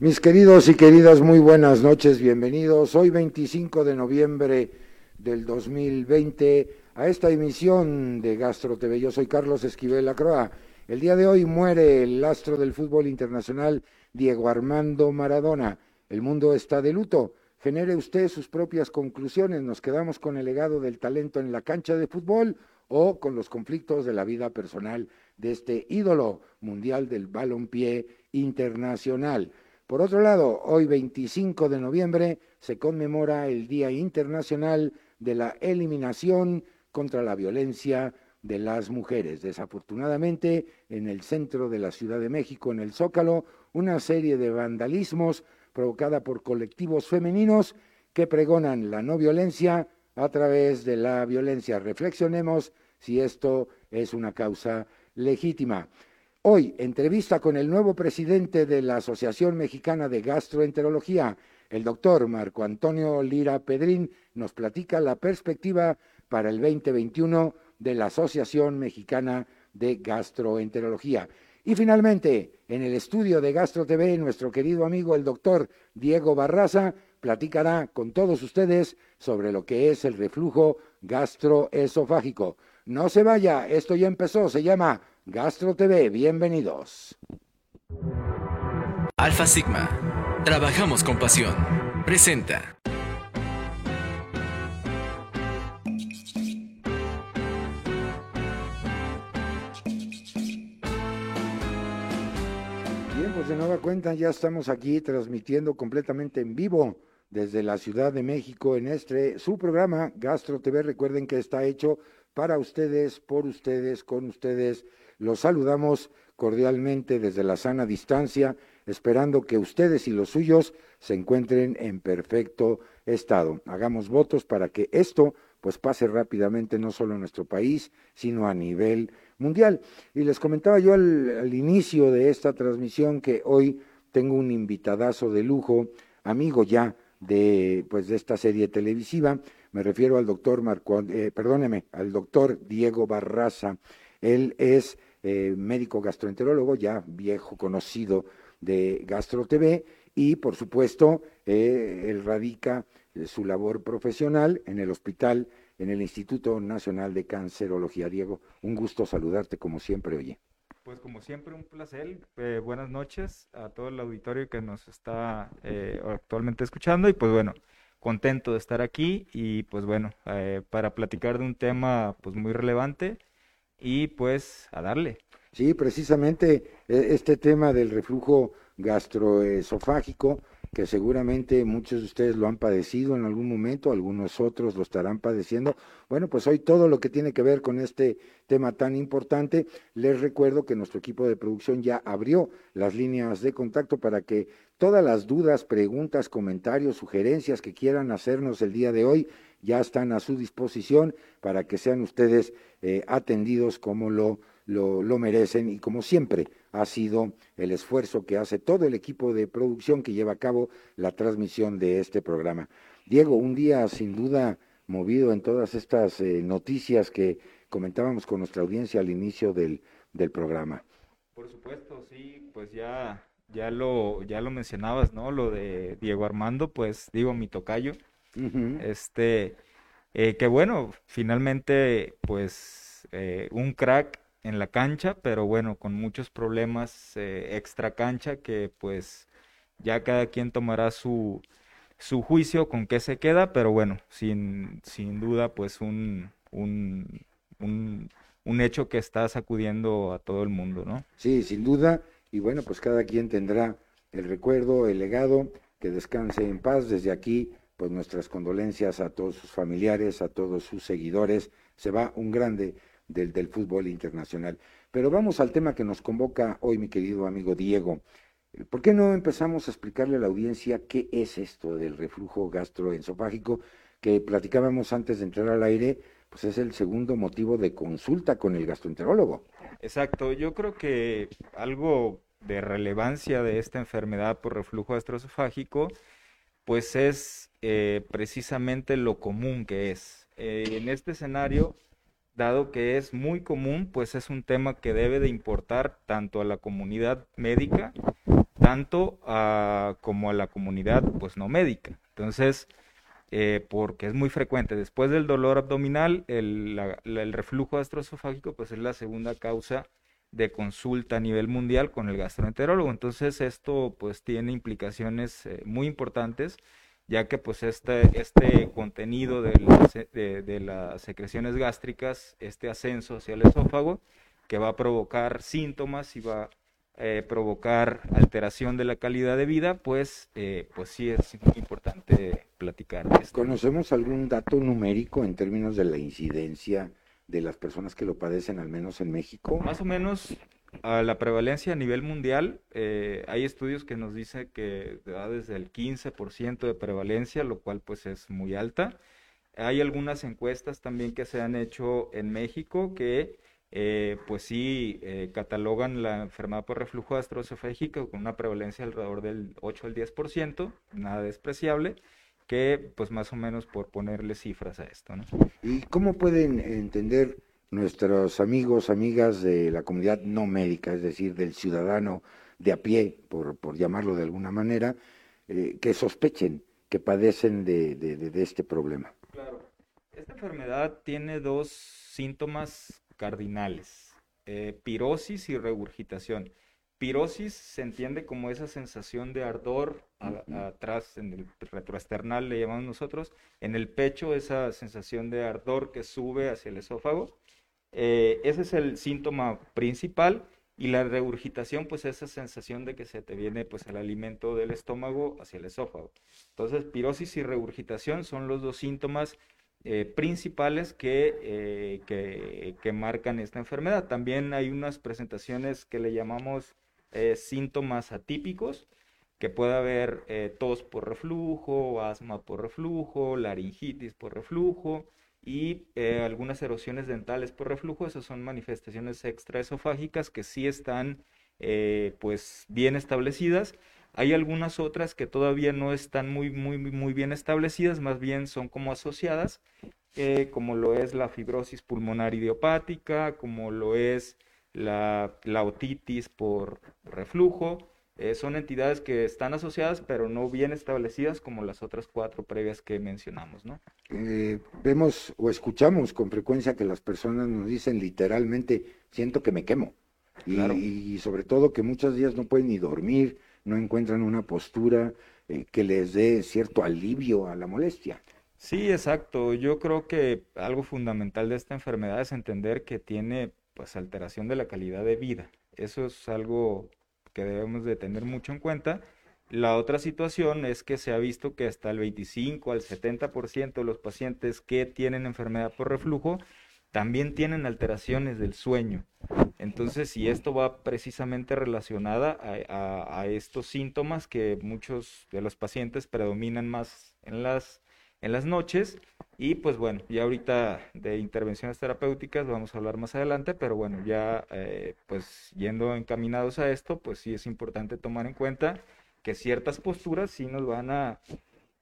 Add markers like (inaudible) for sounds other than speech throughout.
Mis queridos y queridas, muy buenas noches, bienvenidos. Hoy 25 de noviembre del 2020 a esta emisión de Gastro TV. Yo soy Carlos Esquivel Acroa. El día de hoy muere el astro del fútbol internacional Diego Armando Maradona. El mundo está de luto. Genere usted sus propias conclusiones. ¿Nos quedamos con el legado del talento en la cancha de fútbol o con los conflictos de la vida personal de este ídolo mundial del balompié internacional? Por otro lado, hoy 25 de noviembre se conmemora el Día Internacional de la Eliminación contra la Violencia de las Mujeres. Desafortunadamente, en el centro de la Ciudad de México, en el Zócalo, una serie de vandalismos provocada por colectivos femeninos que pregonan la no violencia a través de la violencia. Reflexionemos si esto es una causa legítima. Hoy, entrevista con el nuevo presidente de la Asociación Mexicana de Gastroenterología, el doctor Marco Antonio Lira Pedrín, nos platica la perspectiva para el 2021 de la Asociación Mexicana de Gastroenterología. Y finalmente, en el estudio de Gastro TV, nuestro querido amigo el doctor Diego Barraza platicará con todos ustedes sobre lo que es el reflujo gastroesofágico. No se vaya, esto ya empezó, se llama Gastro TV, bienvenidos. Alfa Sigma, trabajamos con pasión. Presenta. Bien, pues de nueva cuenta ya estamos aquí transmitiendo completamente en vivo desde la Ciudad de México en este su programa Gastro TV. Recuerden que está hecho para ustedes, por ustedes, con ustedes los saludamos cordialmente desde la sana distancia, esperando que ustedes y los suyos se encuentren en perfecto estado. Hagamos votos para que esto pues pase rápidamente no solo en nuestro país, sino a nivel mundial. Y les comentaba yo al, inicio de esta transmisión que hoy tengo un invitadazo de lujo, amigo ya de pues de esta serie televisiva. Me refiero al doctor Marco, eh, perdóneme, al doctor Diego Barraza. Él es eh, médico gastroenterólogo, ya viejo conocido de Gastro TV, y por supuesto, eh, él radica eh, su labor profesional en el hospital, en el Instituto Nacional de Cancerología. Diego, un gusto saludarte como siempre, oye. Pues como siempre, un placer. Eh, buenas noches a todo el auditorio que nos está eh, actualmente escuchando y pues bueno, contento de estar aquí y pues bueno, eh, para platicar de un tema pues muy relevante y pues a darle. Sí, precisamente e- este tema del reflujo gastroesofágico, que seguramente muchos de ustedes lo han padecido en algún momento, algunos otros lo estarán padeciendo. Bueno, pues hoy todo lo que tiene que ver con este tema tan importante, les recuerdo que nuestro equipo de producción ya abrió las líneas de contacto para que todas las dudas, preguntas, comentarios, sugerencias que quieran hacernos el día de hoy ya están a su disposición para que sean ustedes eh, atendidos como lo, lo, lo merecen y como siempre ha sido el esfuerzo que hace todo el equipo de producción que lleva a cabo la transmisión de este programa. Diego, un día sin duda movido en todas estas eh, noticias que comentábamos con nuestra audiencia al inicio del, del programa. Por supuesto, sí, pues ya, ya lo, ya lo mencionabas, ¿no? Lo de Diego Armando, pues digo, mi tocayo. Este, eh, que bueno, finalmente, pues eh, un crack en la cancha, pero bueno, con muchos problemas eh, extra cancha que pues ya cada quien tomará su, su juicio con qué se queda, pero bueno, sin, sin duda pues un, un, un, un hecho que está sacudiendo a todo el mundo, ¿no? Sí, sin duda. Y bueno, pues cada quien tendrá el recuerdo, el legado, que descanse en paz. Desde aquí, pues nuestras condolencias a todos sus familiares, a todos sus seguidores. Se va un grande del, del fútbol internacional. Pero vamos al tema que nos convoca hoy, mi querido amigo Diego. ¿Por qué no empezamos a explicarle a la audiencia qué es esto del reflujo gastroesofágico que platicábamos antes de entrar al aire? Pues es el segundo motivo de consulta con el gastroenterólogo. Exacto, yo creo que algo de relevancia de esta enfermedad por reflujo gastroesofágico, pues es eh, precisamente lo común que es. Eh, en este escenario, dado que es muy común, pues es un tema que debe de importar tanto a la comunidad médica, tanto a, como a la comunidad pues no médica. Entonces, eh, porque es muy frecuente. Después del dolor abdominal, el, el reflujo gastroesofágico pues es la segunda causa de consulta a nivel mundial con el gastroenterólogo. Entonces esto pues tiene implicaciones eh, muy importantes ya que pues este, este contenido de las, de, las secreciones gástricas, este ascenso hacia el esófago, que va a provocar síntomas y va a eh, provocar alteración de la calidad de vida, pues, eh, pues sí es muy importante platicar. ¿Conocemos algún dato numérico en términos de la incidencia de las personas que lo padecen, al menos en México? Más o menos a la prevalencia a nivel mundial, eh, hay estudios que nos dicen que va desde el 15% de prevalencia, lo cual pues es muy alta. Hay algunas encuestas también que se han hecho en México que eh, pues sí eh, catalogan la enfermedad por reflujo gastroesofágico con una prevalencia alrededor del 8 al 10%, nada despreciable que pues más o menos por ponerle cifras a esto. ¿no? ¿Y cómo pueden entender nuestros amigos, amigas de la comunidad no médica, es decir, del ciudadano de a pie, por, por llamarlo de alguna manera, eh, que sospechen que padecen de, de, este problema? Claro, esta enfermedad tiene dos síntomas cardinales, eh, pirosis y regurgitación. Pirosis se entiende como esa sensación de ardor atrás, en el retroesternal le llamamos nosotros, en el pecho esa sensación de ardor que sube hacia el esófago. Eh, ese es el síntoma principal y la regurgitación, pues esa sensación de que se te viene pues el alimento del estómago hacia el esófago. Entonces, pirosis y regurgitación son los dos síntomas eh, principales que, eh, que, marcan esta enfermedad. También hay unas presentaciones que le llamamos síntomas atípicos, que puede haber tos por reflujo, asma por reflujo, laringitis por reflujo y eh, algunas erosiones dentales por reflujo. Esas son manifestaciones extraesofágicas que sí están pues bien establecidas. Hay algunas otras que todavía no están muy, muy, muy bien establecidas, más bien son como asociadas, como lo es la fibrosis pulmonar idiopática, como lo es la, otitis por reflujo. Eh, son entidades que están asociadas pero no bien establecidas como las otras cuatro previas que mencionamos, ¿no? Eh, vemos o escuchamos con frecuencia que las personas nos dicen literalmente, siento que me quemo. Y, sobre todo que muchos días no pueden ni dormir, no encuentran una postura eh, que les dé cierto alivio a la molestia. Sí, exacto. Yo creo que algo fundamental de esta enfermedad es entender que tiene pues alteración de la calidad de vida. Eso es algo que debemos de tener mucho en cuenta. La otra situación es que se ha visto que hasta el 25 al 70% de los pacientes que tienen enfermedad por reflujo también tienen alteraciones del sueño. Entonces, si esto va precisamente relacionada a, a estos síntomas que muchos de los pacientes predominan más en las en las noches. Y pues bueno, ya ahorita de intervenciones terapéuticas vamos a hablar más adelante, pero bueno, ya eh, pues yendo encaminados a esto, pues sí es importante tomar en cuenta que ciertas posturas sí nos van a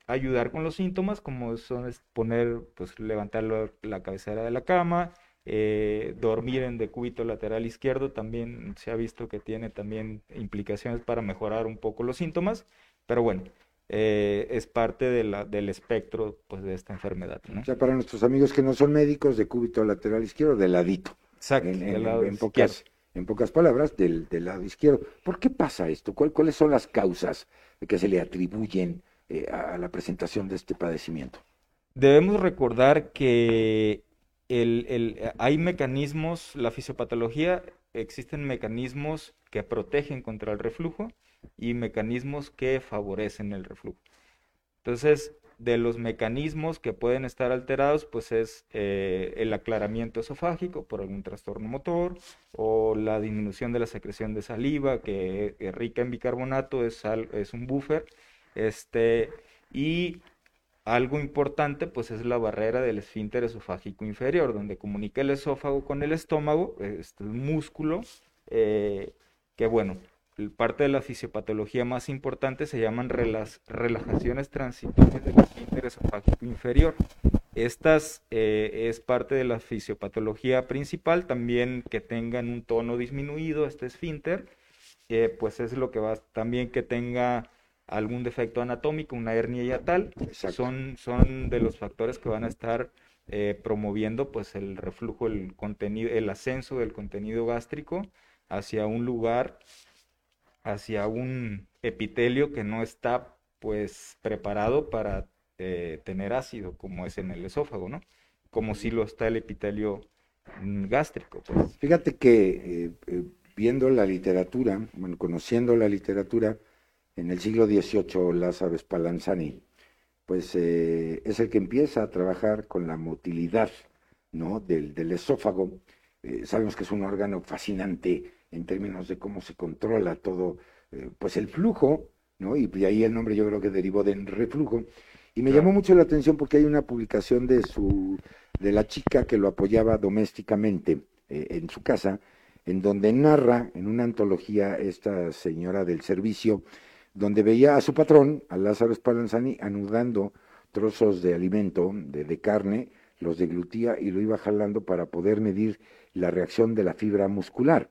ayudar con los síntomas, como son poner, pues levantar la, cabecera de la cama, eh, dormir en decúbito lateral izquierdo, también se ha visto que tiene también implicaciones para mejorar un poco los síntomas, pero bueno, eh, es parte de la, del espectro pues, de esta enfermedad. ¿no? O sea, para nuestros amigos que no son médicos, de cúbito lateral izquierdo, de ladito. Exacto, en, pocas, en pocas palabras, del, del, lado izquierdo. ¿Por qué pasa esto? ¿Cuáles son las causas que se le atribuyen eh, a la presentación de este padecimiento? Debemos recordar que el, el, hay mecanismos, la fisiopatología, existen mecanismos que protegen contra el reflujo y mecanismos que favorecen el reflujo. Entonces, de los mecanismos que pueden estar alterados, pues es eh, el aclaramiento esofágico por algún trastorno motor o la disminución de la secreción de saliva, que es rica en bicarbonato, es, es un buffer. Este, y algo importante, pues es la barrera del esfínter esofágico inferior, donde comunica el esófago con el estómago, este músculo, eh, que bueno, parte de la fisiopatología más importante se llaman relajaciones transitorias del esfínter esofágico inferior. Estas eh, es parte de la fisiopatología principal, también que tengan un tono disminuido este esfínter eh, pues es lo que va también que tenga algún defecto anatómico, una hernia yatal, son, son de los factores que van a estar eh, promoviendo pues el reflujo, el contenido, el ascenso del contenido gástrico hacia un lugar, hacia un epitelio que no está pues preparado para eh, tener ácido, como es en el esófago, ¿no? Como si lo está el epitelio mm, gástrico. Pues. Fíjate que eh, viendo la literatura, bueno, conociendo la literatura, en el siglo XVIII Lázaro Spallanzani, pues eh, es el que empieza a trabajar con la motilidad ¿no? del, esófago. Eh, sabemos que es un órgano fascinante en términos de cómo se controla todo, eh, pues el flujo, ¿no? y de ahí el nombre yo creo que derivó del reflujo. Y me llamó mucho la atención porque hay una publicación de su de la chica que lo apoyaba domésticamente en su casa, en donde narra en una antología esta señora del servicio donde veía a su patrón, a Lázaro Spallanzani, anudando trozos de alimento, de, carne, los deglutía y lo iba jalando para poder medir la reacción de la fibra muscular.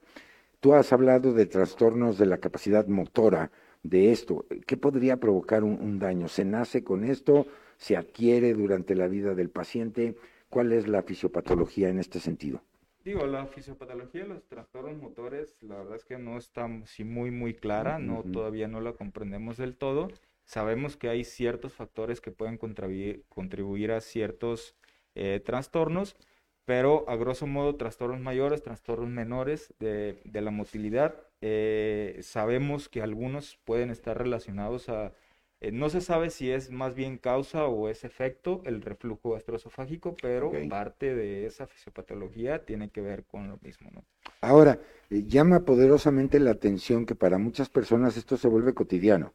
Tú has hablado de trastornos de la capacidad motora de esto. ¿Qué podría provocar un, daño? ¿Se nace con esto? ¿Se adquiere durante la vida del paciente? ¿Cuál es la fisiopatología en este sentido? Digo, la fisiopatología de los trastornos motores, la verdad es que no está sí, muy, muy clara, no, todavía no la comprendemos del todo. Sabemos que hay ciertos factores que pueden contribuir, contribuir a ciertos eh, trastornos, pero a grosso modo trastornos mayores, trastornos menores de, de la motilidad, eh, sabemos que algunos pueden estar relacionados a eh, no se sabe si es más bien causa o es efecto el reflujo gastroesofágico, pero parte de esa fisiopatología tiene que ver con lo mismo, ¿no? Ahora, eh, llama poderosamente la atención que para muchas personas esto se vuelve cotidiano.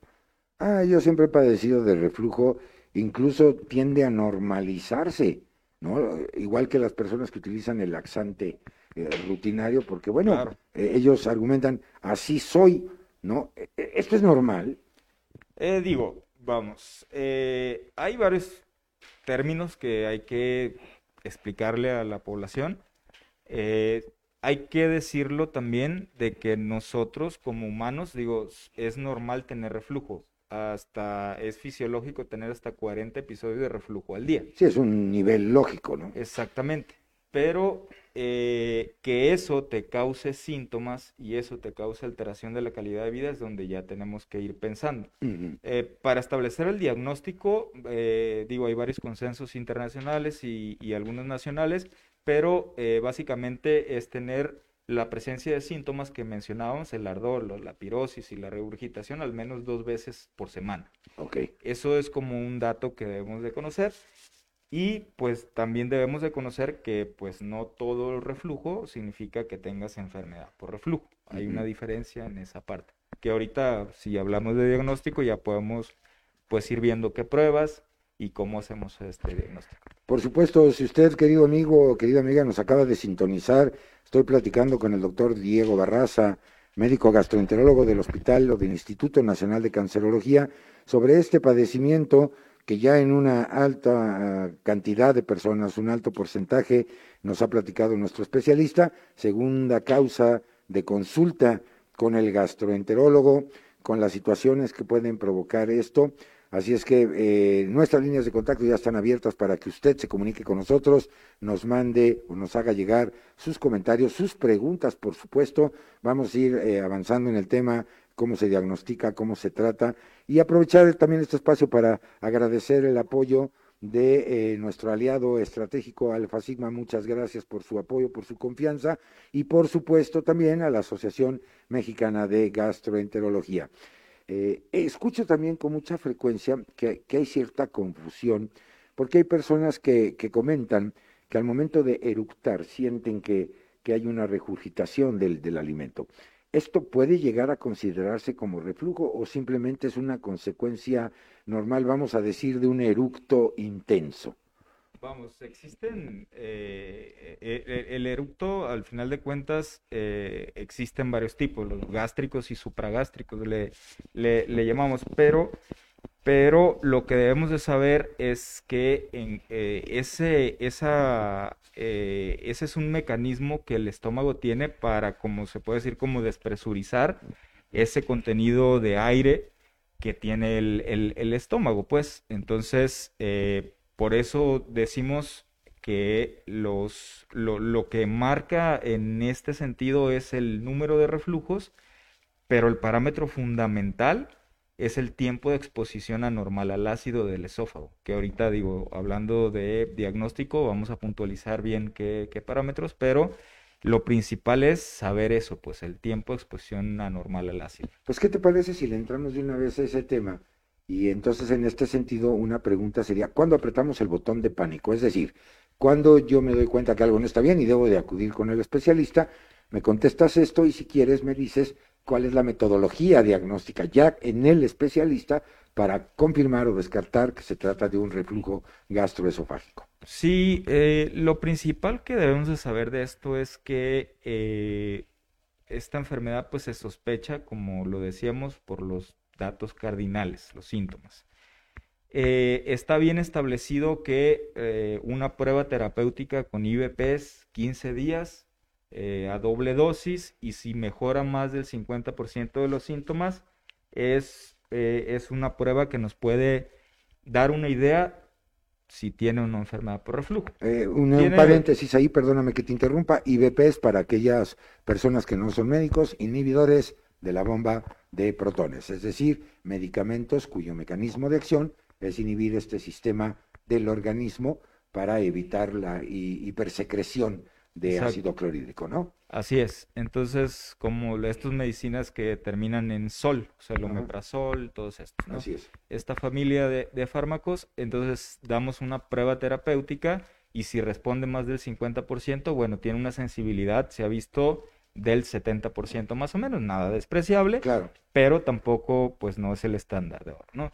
Ah, yo siempre he padecido de reflujo, incluso tiende a normalizarse, ¿no? Igual que las personas que utilizan el laxante eh, rutinario, porque bueno, ellos argumentan, así soy, ¿no? E, e, esto es normal, eh, digo, vamos, eh, hay varios términos que hay que explicarle a la población. Eh, hay que decirlo también de que nosotros como humanos, digo, es normal tener reflujo. Hasta es fisiológico tener hasta 40 episodios de reflujo al día. Sí, es un nivel lógico, ¿no? Exactamente. Pero eh, que eso te cause síntomas y eso te cause alteración de la calidad de vida es donde ya tenemos que ir pensando. Eh, para establecer el diagnóstico, eh, digo, hay varios consensos internacionales y, algunos nacionales, pero básicamente es tener la presencia de síntomas que mencionábamos, el ardor, la pirosis y la regurgitación, al menos dos veces por semana. Okay. Eso es como un dato que debemos de conocer. Y pues también debemos de conocer que pues no todo el reflujo significa que tengas enfermedad por reflujo. Hay una diferencia en esa parte. Que ahorita si hablamos de diagnóstico ya podemos pues ir viendo qué pruebas y cómo hacemos este diagnóstico. Por supuesto, si usted, querido amigo querida amiga, nos acaba de sintonizar, estoy platicando con el doctor Diego Barraza, médico gastroenterólogo del Hospital o del Instituto Nacional de Cancerología, sobre este padecimiento que ya en una alta ah, cantidad de personas, un alto porcentaje, nos ha platicado nuestro especialista, segunda causa de consulta con el gastroenterólogo, con las situaciones que pueden provocar esto. Así es que eh, nuestras líneas de contacto ya están abiertas para que usted se comunique con nosotros, nos mande o nos haga llegar sus comentarios, sus preguntas, por supuesto. Vamos a ir eh, avanzando en el tema cómo se diagnostica, cómo se trata, y aprovechar también este espacio para agradecer el apoyo de eh, nuestro aliado estratégico Alfa Sigma. Muchas gracias por su apoyo, por su confianza y por supuesto también a la Asociación Mexicana de Gastroenterología. Eh, escucho también con mucha frecuencia que, hay cierta confusión porque hay personas que, comentan que al momento de eructar sienten que, hay una regurgitación del alimento. ¿Esto puede llegar a considerarse como reflujo o simplemente es una consecuencia normal, vamos a decir, de un eructo intenso? Vamos, existen, eh, eh, eh, el eructo al final de cuentas existen varios tipos, los gástricos y supragástricos le, le llamamos, pero pero lo que debemos de saber es que en, ese, esa, ese es un mecanismo que el estómago tiene para, como se puede decir, como despresurizar ese contenido de aire que tiene el, estómago, pues. Entonces, por eso decimos que los, lo, lo, que marca en este sentido es el número de reflujos, pero el parámetro fundamental es el tiempo de exposición anormal al ácido del esófago, que ahorita digo, hablando de diagnóstico, vamos a puntualizar bien qué, qué parámetros, pero lo principal es saber eso, pues el tiempo de exposición anormal al ácido. Pues, ¿qué te parece si le entramos de una vez a ese tema? Y entonces, en este sentido, una pregunta sería, ¿cuándo apretamos el botón de pánico? Es decir, cuando yo me doy cuenta que algo no está bien y debo de acudir con el especialista, me contestas esto y si quieres me dices cuál es la metodología diagnóstica ya en el especialista para confirmar o descartar que se trata de un reflujo gastroesofágico. Sí, eh, lo principal que debemos de saber de esto es que eh, esta enfermedad pues se sospecha, como lo decíamos, por los datos cardinales, los síntomas. Eh, está bien establecido que eh, una prueba terapéutica con IVPs 15 días eh, a doble dosis y si mejora más del 50% de los síntomas es, es una prueba que nos puede dar una idea si tiene una enfermedad por reflujo. un, paréntesis ahí, perdóname que te interrumpa, IVPs para aquellas personas que no son médicos, inhibidores de la bomba de protones, es decir, medicamentos cuyo mecanismo de acción es inhibir este sistema del organismo para evitar la hipersecreción de ácido clorhídrico, ¿no? Así es. Entonces, como estas medicinas que terminan en sol, o sea, el omeprazol, todos estos, ¿no? Así es. Esta familia de, de, fármacos, entonces damos una prueba terapéutica y si responde más del 50%, bueno, tiene una sensibilidad, se ha visto del 70% más o menos, nada despreciable, claro. pero tampoco pues no es el estándar de oro, ¿no?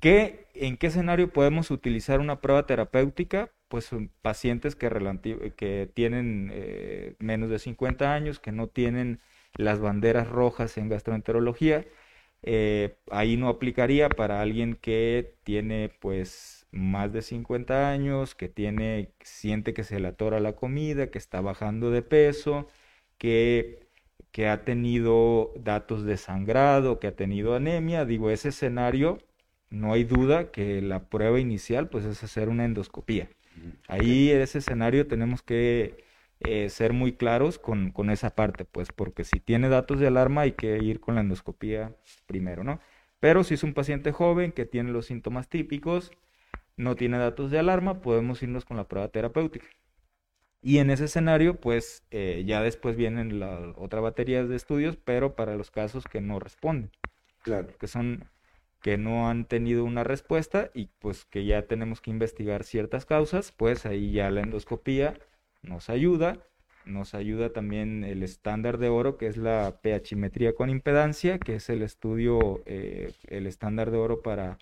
¿Qué, ¿En qué escenario podemos utilizar una prueba terapéutica? Pues pacientes que, que tienen eh, menos de 50 años, que no tienen las banderas rojas en gastroenterología. Eh, ahí no aplicaría para alguien que tiene pues más de 50 años, que tiene, siente que se le atora la comida, que está bajando de peso, que, que ha tenido datos de sangrado, que ha tenido anemia. Digo, ese escenario no hay duda que la prueba inicial pues es hacer una endoscopía. Ahí en ese escenario tenemos que eh, ser muy claros con, con, esa parte, pues porque si tiene datos de alarma hay que ir con la endoscopía primero, ¿no? Pero si es un paciente joven que tiene los síntomas típicos, no tiene datos de alarma, podemos irnos con la prueba terapéutica. Y en ese escenario, pues eh, ya después vienen la otra batería de estudios, pero para los casos que no responden. Claro. Que son que no han tenido una respuesta y pues que ya tenemos que investigar ciertas causas, pues ahí ya la endoscopía nos ayuda. Nos ayuda también el estándar de oro, que es la pHimetría con impedancia, que es el estudio, eh, el estándar de oro para,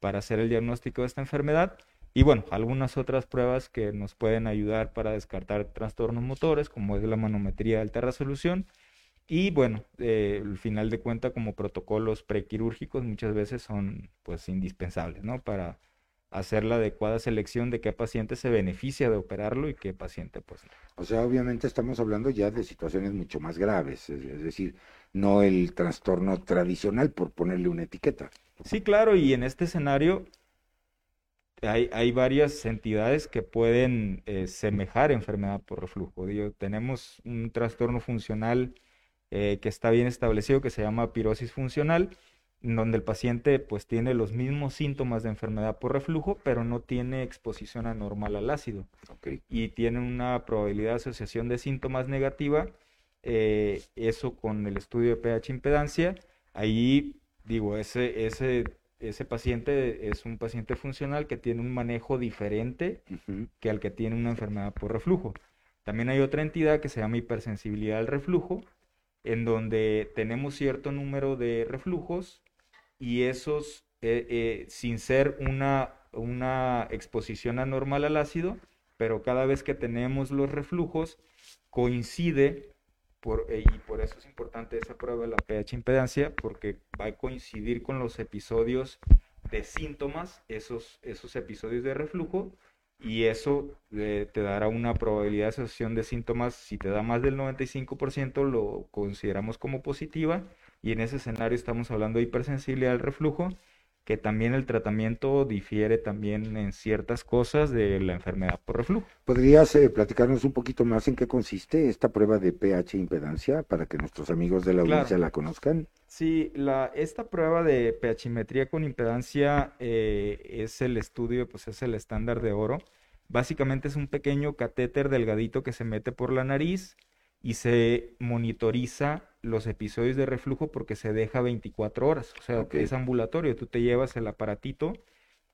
para hacer el diagnóstico de esta enfermedad. Y bueno, algunas otras pruebas que nos pueden ayudar para descartar trastornos motores, como es la manometría de alta resolución y bueno, eh, al final de cuentas, como protocolos prequirúrgicos muchas veces son pues indispensables, ¿no? Para hacer la adecuada selección de qué paciente se beneficia de operarlo y qué paciente pues no. O sea, obviamente estamos hablando ya de situaciones mucho más graves, es, decir, no el trastorno tradicional por ponerle una etiqueta. Sí, claro, y en este escenario hay, hay varias entidades que pueden eh, semejar enfermedad por reflujo. Digo, tenemos un trastorno funcional eh, que está bien establecido, que se llama pirosis funcional, donde el paciente pues tiene los mismos síntomas de enfermedad por reflujo, pero no tiene exposición anormal al ácido. Y tiene una probabilidad de asociación de síntomas negativa, eh, eso con el estudio de pH impedancia, ahí digo, ese, ese, ese paciente es un paciente funcional que tiene un manejo diferente que al que tiene una enfermedad por reflujo. También hay otra entidad que se llama hipersensibilidad al reflujo, en donde tenemos cierto número de reflujos y esos, eh, eh, sin ser una, una exposición anormal al ácido, pero cada vez que tenemos los reflujos, coincide, por, eh, y por eso es importante esa prueba de la pH impedancia, porque va a coincidir con los episodios de síntomas, esos, esos episodios de reflujo, y eso eh, te dará una probabilidad de asociación de síntomas, si te da más del 95% lo consideramos como positiva, y en ese escenario estamos hablando de hipersensibilidad al reflujo, que también el tratamiento difiere también en ciertas cosas de la enfermedad por reflujo. ¿Podrías eh, platicarnos un poquito más en qué consiste esta prueba de pH impedancia para que nuestros amigos de la audiencia la conozcan? Sí, la, esta prueba de pHimetría con impedancia eh, es el estudio, pues es el estándar de oro. Básicamente es un pequeño catéter delgadito que se mete por la nariz y se monitoriza los episodios de reflujo porque se deja 24 horas, o sea, es ambulatorio, tú te llevas el aparatito,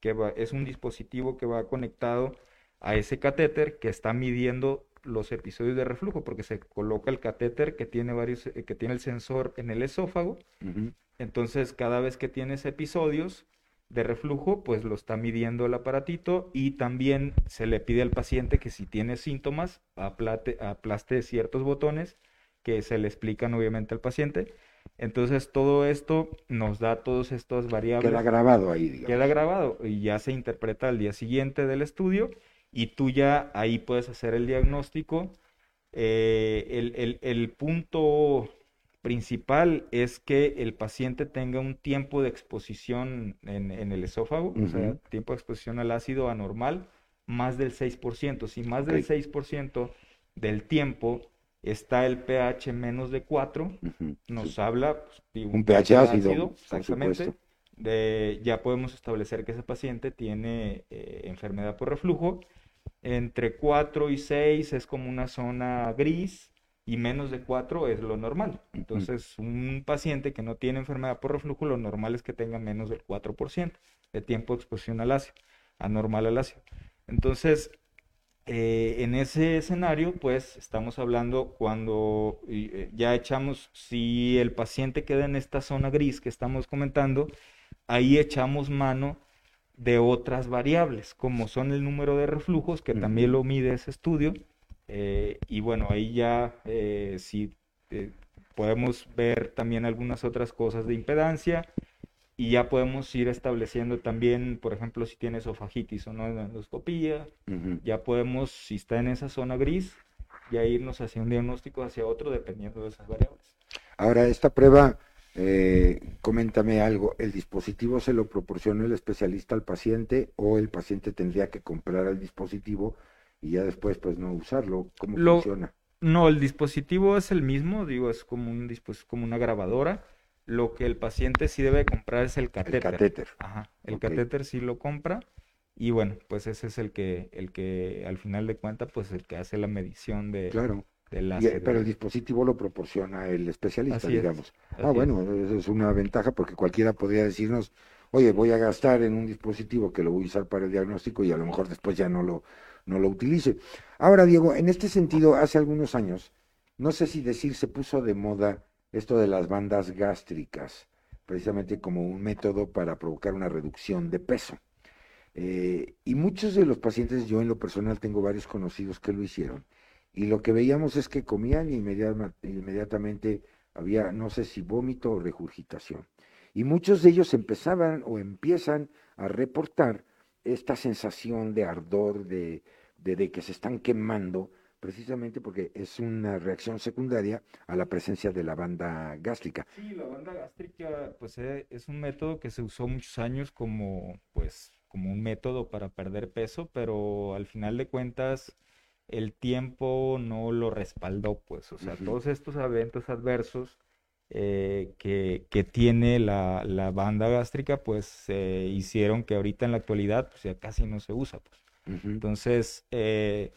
que es un dispositivo que va conectado a ese catéter que está midiendo los episodios de reflujo, porque se coloca el catéter que tiene varios, eh, que tiene el sensor en el esófago, entonces cada vez que tienes episodios, de reflujo, pues lo está midiendo el aparatito y también se le pide al paciente que si tiene síntomas, aplaste ciertos botones que se le explican obviamente al paciente. Entonces todo esto nos da todas estas variables. Queda grabado ahí, digamos. Queda grabado y ya se interpreta al día siguiente del estudio y tú ya ahí puedes hacer el diagnóstico. Eh, el, el, el punto principal es que el paciente tenga un tiempo de exposición en, el esófago, o sea, tiempo de exposición al ácido anormal, más del 6%. Si más del 6% del tiempo está el pH menos de 4, nos habla pues, de un, pH ácido, exactamente. De, ya podemos establecer que ese paciente tiene eh, enfermedad por reflujo. Entre 4 y 6 es como una zona gris y menos de 4 es lo normal. Entonces, un paciente que no tiene enfermedad por reflujo, lo normal es que tenga menos del 4% de tiempo de exposición al ácido, anormal al ácido. Entonces, eh, en ese escenario, pues estamos hablando cuando eh, ya echamos, si el paciente queda en esta zona gris que estamos comentando, ahí echamos mano de otras variables, como son el número de reflujos, que también lo mide ese estudio, eh, y bueno, ahí ya eh, sí podemos ver también algunas otras cosas de impedancia y ya podemos ir estableciendo también, por ejemplo, si tiene esofagitis o no en endoscopía, ya podemos, si está en esa zona gris, ya irnos hacia un diagnóstico hacia otro dependiendo de esas variables. Ahora, esta prueba, coméntame algo, ¿el dispositivo se lo proporciona el especialista al paciente o el paciente tendría que comprar el dispositivo y ya después pues no usarlo. ¿Cómo funciona? No, el dispositivo es el mismo, digo, es como un como una grabadora. Lo que el paciente sí debe comprar es el catéter. El catéter. Ajá. El catéter sí lo compra y bueno, pues ese es el que el que al final de cuentas pues el que hace la medición de Claro. pero el dispositivo lo proporciona el especialista, digamos. ah, bueno, eso es una ventaja porque cualquiera podría decirnos, oye, voy a gastar en un dispositivo que lo voy a usar para el diagnóstico y a lo mejor después ya no lo, no lo utilice. Ahora, Diego, en este sentido, hace algunos años, no sé si decir, se puso de moda esto de las bandas gástricas, precisamente como un método para provocar una reducción de peso. Eh, y muchos de los pacientes, yo en lo personal tengo varios conocidos que lo hicieron, y lo que veíamos es que comían y inmediatamente había, no sé si vómito o regurgitación. Y muchos de ellos empezaban o empiezan a reportar esta sensación de ardor, de, de, que se están quemando, precisamente porque es una reacción secundaria a la presencia de la banda gástrica. Sí, la banda gástrica pues eh, es un método que se usó muchos años como pues como un método para perder peso, pero al final de cuentas el tiempo no lo respaldó, pues, o sea, todos estos eventos adversos eh, que, que, tiene la, la, banda gástrica, pues se hicieron que ahorita en la actualidad pues, ya casi no se usa. Pues. Entonces, eh,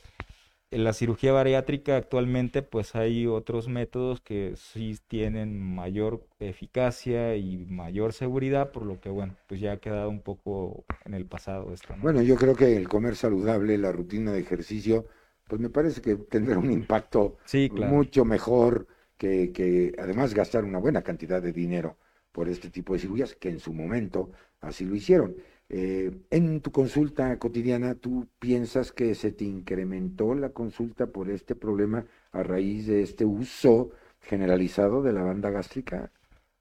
en la cirugía bariátrica actualmente pues hay otros métodos que sí tienen mayor eficacia y mayor seguridad, por lo que bueno, pues ya ha quedado un poco en el pasado esto. Bueno, yo creo que el comer saludable, la rutina de ejercicio, pues me parece que tendrá un impacto mucho mejor que, además gastar una buena cantidad de dinero por este tipo de cirugías, que en su momento así lo hicieron. Eh, en tu consulta cotidiana, ¿tú piensas que se te incrementó la consulta por este problema a raíz de este uso generalizado de la banda gástrica?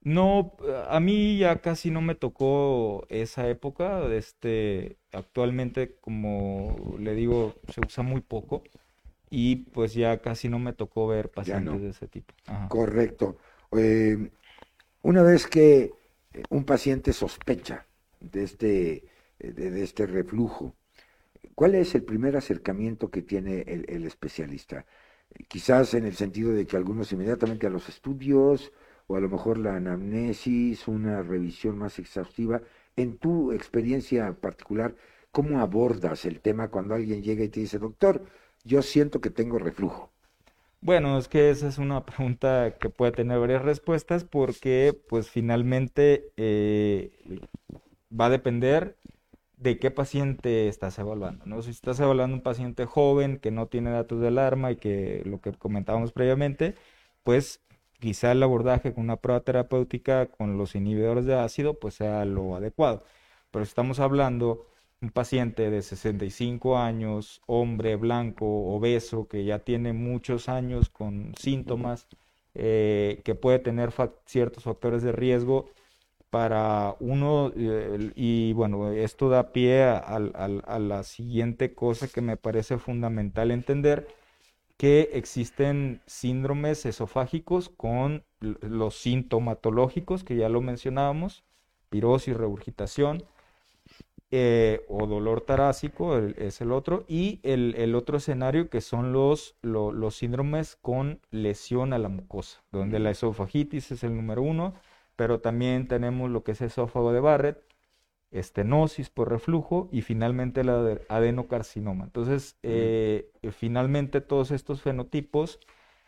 No, a mí ya casi no me tocó esa época. Este, actualmente, como le digo, se usa muy poco y pues ya casi no me tocó ver pacientes de ese tipo. Correcto. Eh, Una vez que un paciente sospecha de este, eh, de, este reflujo, ¿cuál es el primer acercamiento que tiene el, especialista? Quizás en el sentido de que algunos inmediatamente a los estudios o a lo mejor la anamnesis, una revisión más exhaustiva. En tu experiencia particular, ¿cómo abordas el tema cuando alguien llega y te dice, doctor, yo siento que tengo reflujo? Bueno, es que esa es una pregunta que puede tener varias respuestas porque pues finalmente eh, va a depender de qué paciente estás evaluando, ¿no? Si estás evaluando un paciente joven que no tiene datos de alarma y que lo que comentábamos previamente, pues quizá el abordaje con una prueba terapéutica con los inhibidores de ácido pues sea lo adecuado. Pero si estamos hablando un paciente de 65 años, hombre blanco, obeso, que ya tiene muchos años con síntomas, eh, que puede tener ciertos factores de riesgo para uno, eh, y bueno, esto da pie a, la siguiente cosa que me parece fundamental entender, que existen síndromes esofágicos con los sintomatológicos, que ya lo mencionábamos, pirosis, regurgitación, eh, o dolor tarásico es el otro, y el, otro escenario que son los, los síndromes con lesión a la mucosa, donde la esofagitis es el número uno, pero también tenemos lo que es esófago de Barrett, estenosis por reflujo y finalmente el adenocarcinoma. Entonces, eh, finalmente todos estos fenotipos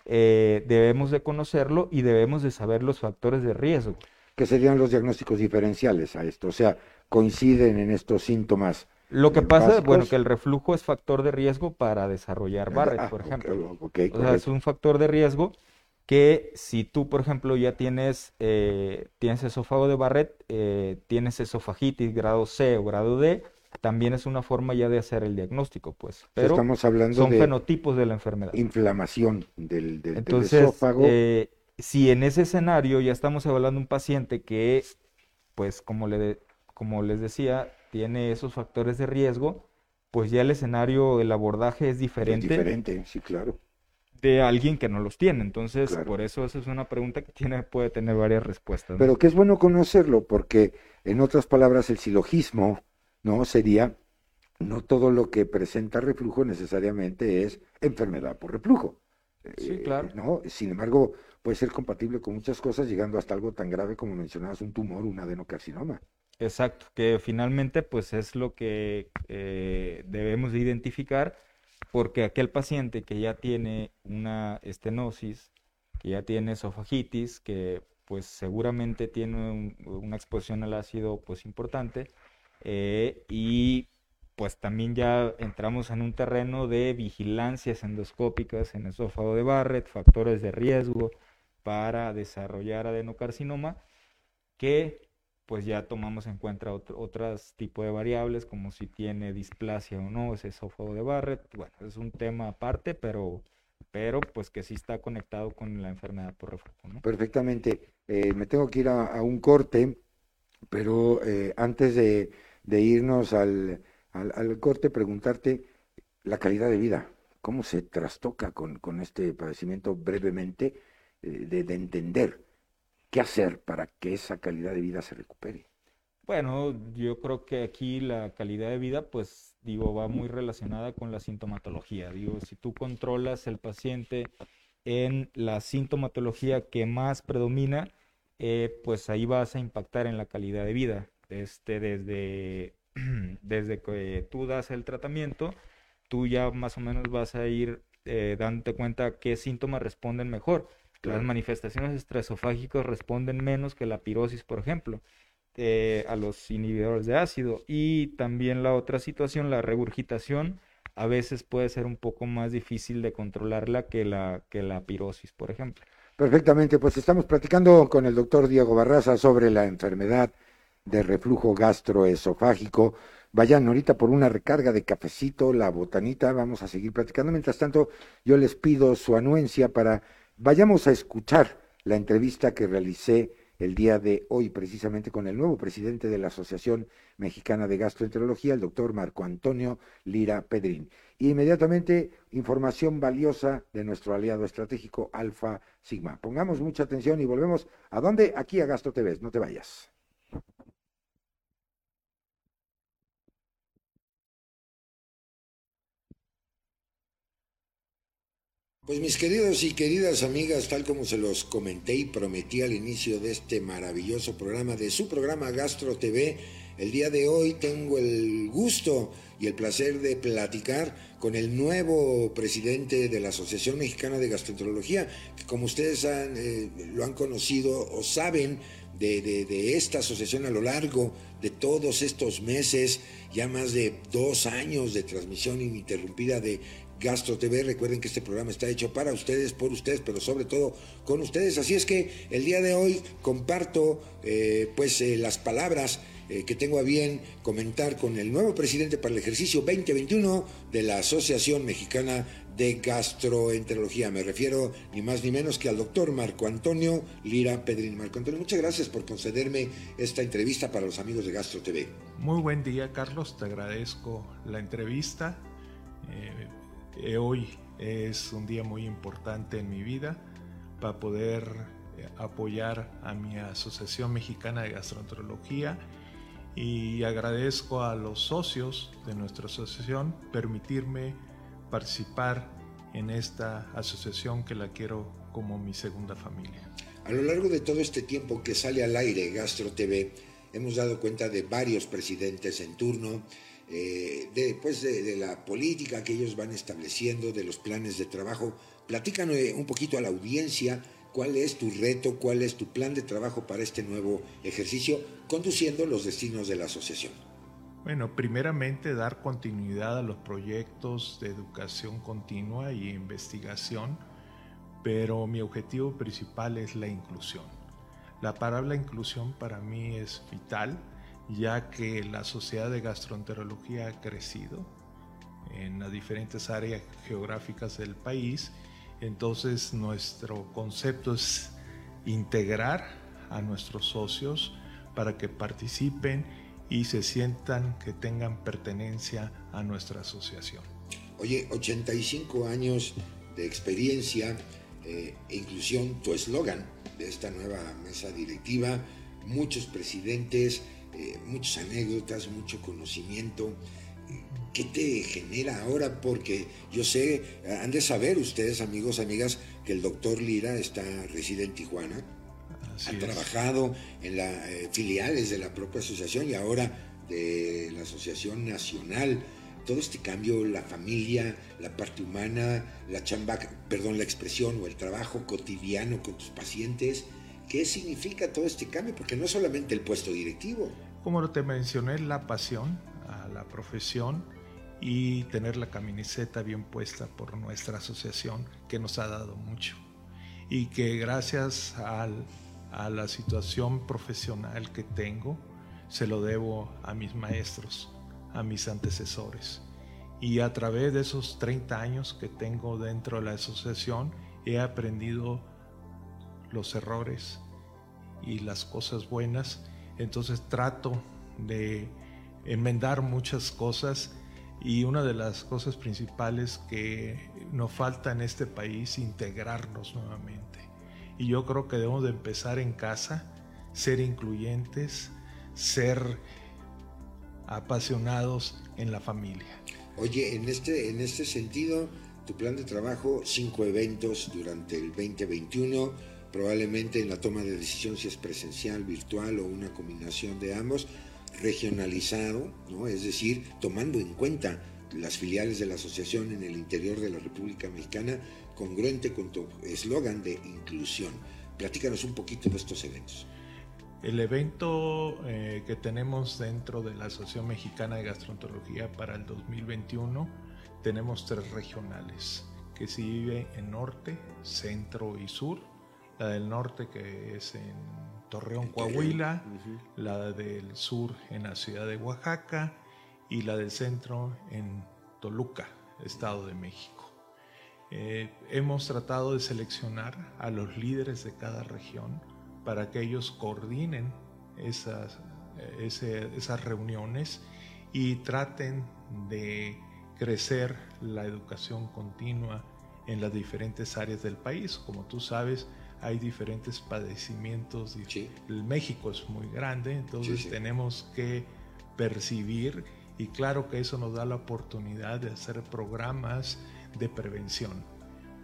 eh, debemos de conocerlo y debemos de saber los factores de riesgo. ¿Qué serían los diagnósticos diferenciales a esto? O sea, coinciden en estos síntomas. Lo que pasa, es bueno, que el reflujo es factor de riesgo para desarrollar Barrett, ah, por ejemplo. o sea, es un factor de riesgo que si tú, por ejemplo, ya tienes, eh, tienes esófago de Barrett, eh, tienes esofagitis grado C o grado D, también es una forma ya de hacer el diagnóstico, pues. Pero Estamos hablando son fenotipos de la enfermedad. Inflamación del, del, esófago. Eh, si en ese escenario ya estamos evaluando un paciente que, pues como, le, como les decía, tiene esos factores de riesgo, pues ya el escenario, el abordaje es diferente. Es diferente, sí, claro. De alguien que no los tiene. Entonces, por eso esa es una pregunta que tiene, puede tener varias respuestas. Pero que es bueno conocerlo, porque en otras palabras, el silogismo, ¿no? Sería, no todo lo que presenta reflujo necesariamente es enfermedad por reflujo. Sí, eh, claro. ¿no? Sin embargo, puede ser compatible con muchas cosas, llegando hasta algo tan grave como mencionabas, un tumor, un adenocarcinoma. Exacto, que finalmente pues es lo que eh, debemos de identificar, porque aquel paciente que ya tiene una estenosis, que ya tiene esofagitis, que pues seguramente tiene una exposición al ácido pues importante, eh, y pues también ya entramos en un terreno de vigilancias endoscópicas en esófago de Barrett, factores de riesgo para desarrollar adenocarcinoma, que pues ya tomamos en cuenta otros tipos de variables, como si tiene displasia o no, ese esófago de Barrett. Bueno, es un tema aparte, pero, pero pues que sí está conectado con la enfermedad por reflujo. Perfectamente. Eh, me tengo que ir a, un corte, pero eh, antes de, irnos al, al, corte, preguntarte la calidad de vida. ¿Cómo se trastoca con, este padecimiento brevemente eh, de entender? ¿Qué hacer para que esa calidad de vida se recupere? Bueno, yo creo que aquí la calidad de vida, pues digo, va muy relacionada con la sintomatología. Digo, si tú controlas el paciente en la sintomatología que más predomina, eh, pues ahí vas a impactar en la calidad de vida. Este, desde, (clears throat) desde que tú das el tratamiento, tú ya más o menos vas a ir eh, dándote cuenta qué síntomas responden mejor. Las manifestaciones estresofágicas responden menos que la pirosis, por ejemplo, eh, a los inhibidores de ácido. Y también la otra situación, la regurgitación, a veces puede ser un poco más difícil de controlarla que la, que la pirosis, por ejemplo. Perfectamente, pues estamos platicando con el doctor Diego Barraza sobre la enfermedad de reflujo gastroesofágico. Vayan ahorita por una recarga de cafecito, la botanita, vamos a seguir platicando. Mientras tanto, yo les pido su anuencia para Vayamos a escuchar la entrevista que realicé el día de hoy precisamente con el nuevo presidente de la Asociación Mexicana de Gastroenterología, el doctor Marco Antonio Lira Pedrín. inmediatamente, información valiosa de nuestro aliado estratégico Alfa Sigma. Pongamos mucha atención y volvemos a dónde? Aquí a Gastro TV, no te vayas. Pues mis queridos y queridas amigas, tal como se los comenté y prometí al inicio de este maravilloso programa, de su programa Gastro TV, el día de hoy tengo el gusto y el placer de platicar con el nuevo presidente de la Asociación Mexicana de Gastroenterología, que como ustedes eh, lo han conocido o saben de, esta asociación a lo largo de todos estos meses, ya más de dos años de transmisión ininterrumpida de Gastro TV. Recuerden que este programa está hecho para ustedes, por ustedes, pero sobre todo con ustedes. Así es que el día de hoy comparto eh, pues eh, las palabras eh, que tengo a bien comentar con el nuevo presidente para el ejercicio 2021 de la Asociación Mexicana de Gastroenterología. Me refiero ni más ni menos que al doctor Marco Antonio Lira Pedrín. Marco Antonio, muchas gracias por concederme esta entrevista para los amigos de Gastro TV. Muy buen día, Carlos. Te agradezco la entrevista. Hoy es un día muy importante en mi vida para poder eh, apoyar a mi Asociación Mexicana de Gastroenterología y agradezco a los socios de nuestra asociación permitirme participar en esta asociación que la quiero como mi segunda familia. A lo largo de todo este tiempo que sale al aire Gastro TV, hemos dado cuenta de varios presidentes en turno, eh, de, pues de, la política que ellos van estableciendo, de los planes de trabajo. Platícanos un poquito a la audiencia cuál es tu reto, cuál es tu plan de trabajo para este nuevo ejercicio, conduciendo los destinos de la asociación. Bueno, primeramente dar continuidad a los proyectos de educación continua y investigación, pero mi objetivo principal es la inclusión. La palabra inclusión para mí es vital ya que la sociedad de gastroenterología ha crecido en las diferentes áreas geográficas del país. Entonces nuestro concepto es integrar a nuestros socios para que participen y se sientan que tengan pertenencia a nuestra asociación. Oye, 85 años de experiencia e inclusión, tu eslogan de esta nueva mesa directiva, muchos presidentes, eh, muchas anécdotas, mucho conocimiento. ¿Qué te genera ahora? Porque yo sé, han de saber ustedes, amigos, amigas, que el doctor Lira está reside en Tijuana, ha trabajado en las eh, filiales de la propia asociación y ahora de la Asociación Nacional. Todo este cambio, la familia, la parte humana, la chamba, perdón, la expresión o el trabajo cotidiano con tus pacientes, ¿qué significa todo este cambio? Porque no es solamente el puesto directivo. Como te mencioné, la pasión a la profesión y tener la camiseta bien puesta por nuestra asociación que nos ha dado mucho y que gracias a la situación profesional que tengo se lo debo a mis maestros, a mis antecesores. Y a través de esos 30 años que tengo dentro de la asociación he aprendido los errores y las cosas buenas entonces trato de enmendar muchas cosas y una de las cosas principales que nos falta en este país integrarnos nuevamente. Y yo creo que debemos de empezar en casa, ser incluyentes, ser apasionados en la familia. Oye, en este, en este sentido, tu plan de trabajo, cinco eventos durante el 2021 probablemente en la toma de decisión si es presencial, virtual o una combinación de ambos, regionalizado, ¿no? es decir, tomando en cuenta las filiales de la asociación en el interior de la República Mexicana, congruente con tu eslogan de inclusión. Platícanos un poquito de estos eventos. El evento eh, que tenemos dentro de la Asociación Mexicana de Gastroenterología para el 2021, tenemos tres regionales, que se vive en norte, centro y sur la del norte que es en Torreón, Coahuila, la del sur en la ciudad de Oaxaca y la del centro en Toluca, Estado de México. Eh, hemos tratado de seleccionar a los líderes de cada región para que ellos coordinen esas, esas reuniones y traten de crecer la educación continua en las diferentes áreas del país. Como tú sabes, hay diferentes padecimientos. El México es muy grande, entonces tenemos que percibir y claro que eso nos da la oportunidad de hacer programas de prevención.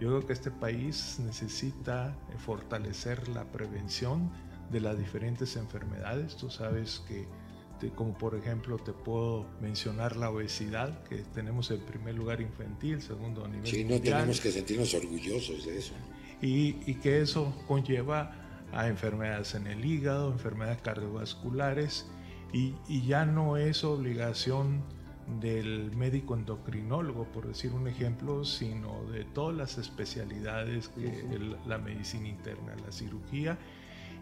Yo creo que este país necesita fortalecer la prevención de las diferentes enfermedades. Tú sabes que, como por ejemplo, te puedo mencionar la obesidad, que tenemos el primer lugar infantil, segundo nivel Sí, no tenemos que sentirnos orgullosos de eso. Y, y que eso conlleva a enfermedades en el hígado, enfermedades cardiovasculares, y, y ya no es obligación del médico endocrinólogo, por decir un ejemplo, sino de todas las especialidades, que la medicina interna, la cirugía,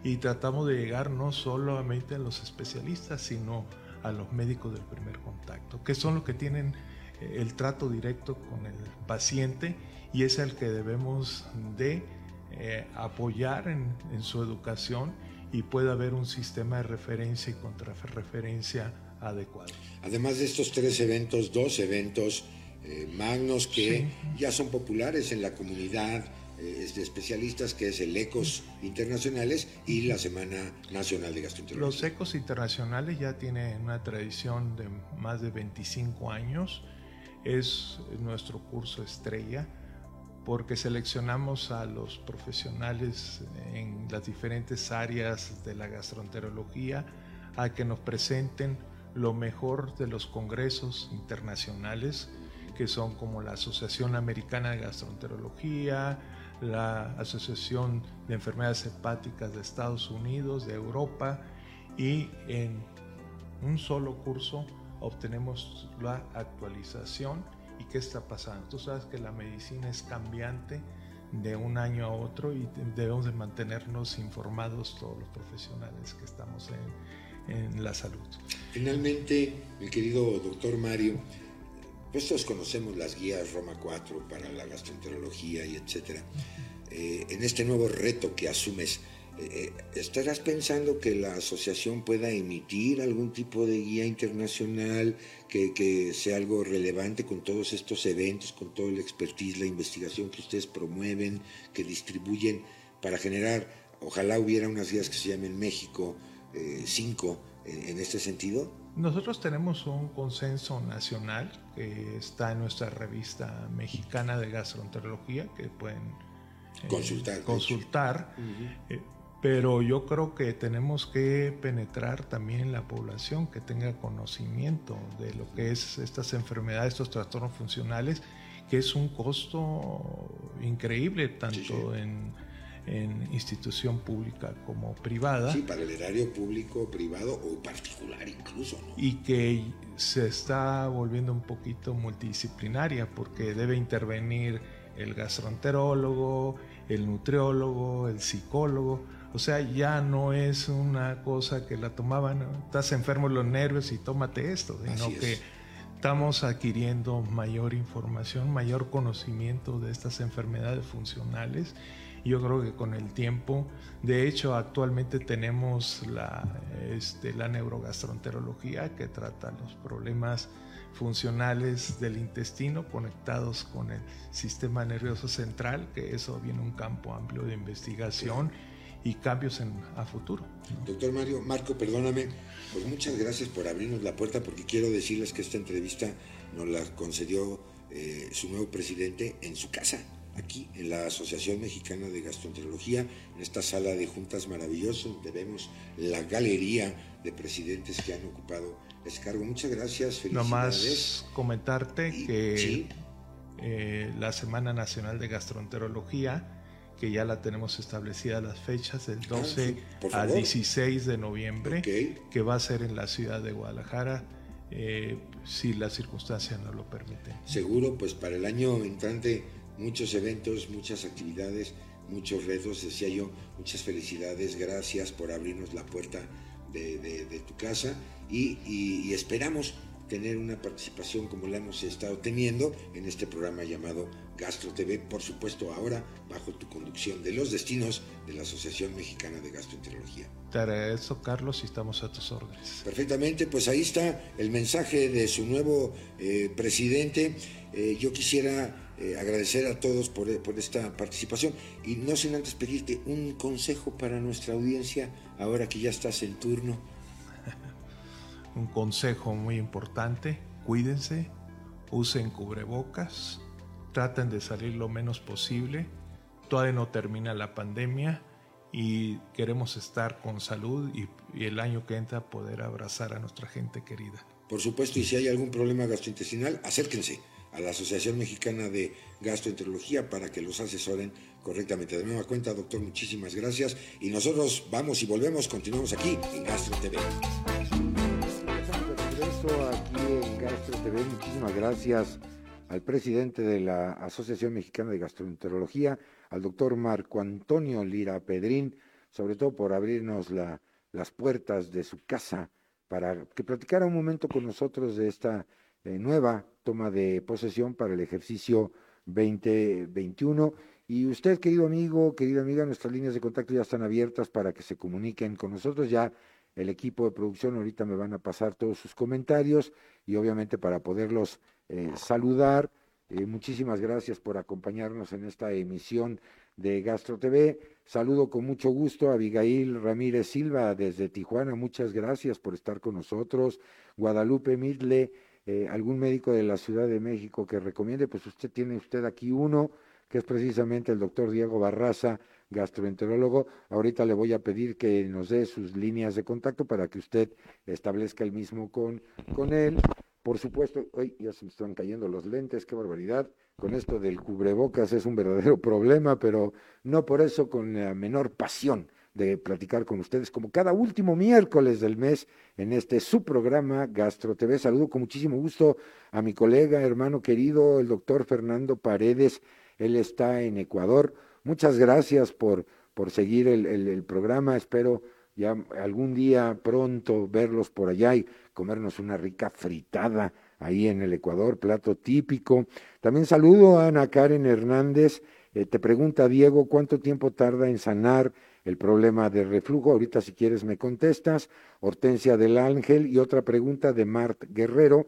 y tratamos de llegar no solamente a los especialistas, sino a los médicos del primer contacto, que son los que tienen eh, el trato directo con el paciente y es el que debemos de eh, apoyar en, en, su educación y puede haber un sistema de referencia y contrarreferencia adecuado. Además de estos tres eventos, dos eventos eh, magnos que ya son populares en la comunidad eh, de especialistas, que es el ECOS Internacionales y la Semana Nacional de Gastroenterología. Los ECOS Internacionales ya tienen una tradición de más de 25 años. Es nuestro curso estrella porque seleccionamos a los profesionales en las diferentes áreas de la gastroenterología a que nos presenten lo mejor de los congresos internacionales, que son como la Asociación Americana de Gastroenterología, la Asociación de Enfermedades Hepáticas de Estados Unidos, de Europa, y en un solo curso obtenemos la actualización y qué está pasando. Tú sabes que la medicina es cambiante de un año a otro y debemos de mantenernos informados todos los profesionales que estamos en, en la salud. Finalmente, mi querido doctor Mario, pues todos conocemos las guías Roma 4 para la gastroenterología y etcétera. Eh, en este nuevo reto que asumes, ¿estarás pensando que la asociación pueda emitir algún tipo de guía internacional que, que, sea algo relevante con todos estos eventos, con todo el expertise, la investigación que ustedes promueven, que distribuyen para generar, ojalá hubiera unas guías que se llamen México 5 eh, en este sentido? Nosotros tenemos un consenso nacional que está en nuestra revista mexicana de gastroenterología que pueden eh, consultar. consultar. Uh -huh. eh, pero yo creo que tenemos que penetrar también la población que tenga conocimiento de lo que es estas enfermedades, estos trastornos funcionales, que es un costo increíble tanto sí, sí. en en institución pública como privada. Sí, para el erario público, privado o particular incluso. ¿no? Y que se está volviendo un poquito multidisciplinaria porque debe intervenir el gastroenterólogo, el nutriólogo, el psicólogo. O sea, ya no es una cosa que la tomaban, estás enfermo de los nervios y tómate esto, sino Así que es. estamos adquiriendo mayor información, mayor conocimiento de estas enfermedades funcionales. Yo creo que con el tiempo, de hecho actualmente tenemos la, este, la neurogastroenterología que trata los problemas funcionales del intestino conectados con el sistema nervioso central, que eso viene un campo amplio de investigación y cambios en, a futuro. Doctor Mario, Marco, perdóname, pues muchas gracias por abrirnos la puerta porque quiero decirles que esta entrevista nos la concedió eh, su nuevo presidente en su casa aquí en la Asociación Mexicana de Gastroenterología, en esta sala de juntas maravillosa, donde vemos la galería de presidentes que han ocupado ese cargo. Muchas gracias, felicidades. Nomás comentarte Y- que sí. eh, la Semana Nacional de Gastroenterología, que ya la tenemos establecida las fechas, del 12 Ah, al favor. 16 de noviembre, que va a ser en la ciudad de Guadalajara, eh, si las circunstancias no lo permiten. Seguro, pues para el año entrante, muchos eventos, muchas actividades, muchos retos, decía yo, muchas felicidades, gracias por abrirnos la puerta de, de- de tu casa y, y- y esperamos tener una participación como la hemos estado teniendo en este programa llamado Gastro TV, por supuesto ahora bajo tu conducción de los destinos de la Asociación Mexicana de Gastroenterología. Te agradezco, Carlos, y estamos a tus órdenes. Perfectamente, pues ahí está el mensaje de su nuevo eh, presidente. Eh, yo quisiera eh, agradecer a todos por, por, esta participación y no sin antes pedirte un consejo para nuestra audiencia ahora que ya estás en turno. (laughs) un consejo muy importante, cuídense, usen cubrebocas, traten de salir lo menos posible, todavía no termina la pandemia y queremos estar con salud y, y, el año que entra poder abrazar a nuestra gente querida. Por supuesto, y si hay algún problema gastrointestinal, acérquense a la Asociación Mexicana de Gastroenterología para que los asesoren correctamente. De nueva cuenta, doctor, muchísimas gracias. Y nosotros vamos y volvemos, continuamos aquí en Gastro TV. aquí en Gastro TV. Muchísimas gracias al presidente de la Asociación Mexicana de Gastroenterología, al doctor Marco Antonio Lira Pedrín, sobre todo por abrirnos la, las puertas de su casa para que platicara un momento con nosotros de esta eh, nueva toma de posesión para el ejercicio 2021. Y usted, querido amigo, querida amiga, nuestras líneas de contacto ya están abiertas para que se comuniquen con nosotros. Ya el equipo de producción ahorita me van a pasar todos sus comentarios y obviamente para poderlos eh, saludar. Eh, muchísimas gracias por acompañarnos en esta emisión de Gastro TV. Saludo con mucho gusto a Abigail Ramírez Silva desde Tijuana. Muchas gracias por estar con nosotros. Guadalupe Midle eh, algún médico de la Ciudad de México que recomiende, pues usted tiene usted aquí uno, que es precisamente el doctor Diego Barraza, gastroenterólogo. Ahorita le voy a pedir que nos dé sus líneas de contacto para que usted establezca el mismo con, con él. Por supuesto, hoy ya se me están cayendo los lentes, qué barbaridad. Con esto del cubrebocas es un verdadero (laughs) problema, pero no por eso con la menor pasión de platicar con ustedes como cada último miércoles del mes en este su programa Gastro TV. Saludo con muchísimo gusto a mi colega, hermano querido, el doctor Fernando Paredes. Él está en Ecuador. Muchas gracias por, por seguir el, el programa. Espero ya algún día pronto verlos por allá y comernos una rica fritada ahí en el Ecuador, plato típico. También saludo a Ana Karen Hernández. Eh, te pregunta Diego, ¿cuánto tiempo tarda en sanar el problema de reflujo. Ahorita si quieres me contestas. Hortensia del Ángel y otra pregunta de Mart Guerrero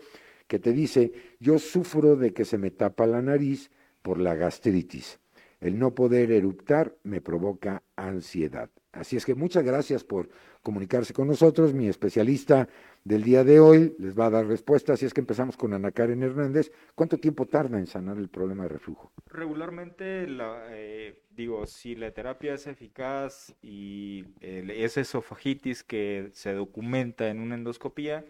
que te dice, yo sufro de que se me tapa la nariz por la gastritis. El no poder eruptar me provoca ansiedad. Así es que muchas gracias por comunicarse con nosotros. Mi especialista del día de hoy les va a dar respuesta. Así es que empezamos con Ana Karen Hernández. ¿Cuánto tiempo tarda en sanar el problema de reflujo? Regularmente, la, eh, digo, si la terapia es eficaz y esa esofagitis que se documenta en una endoscopía,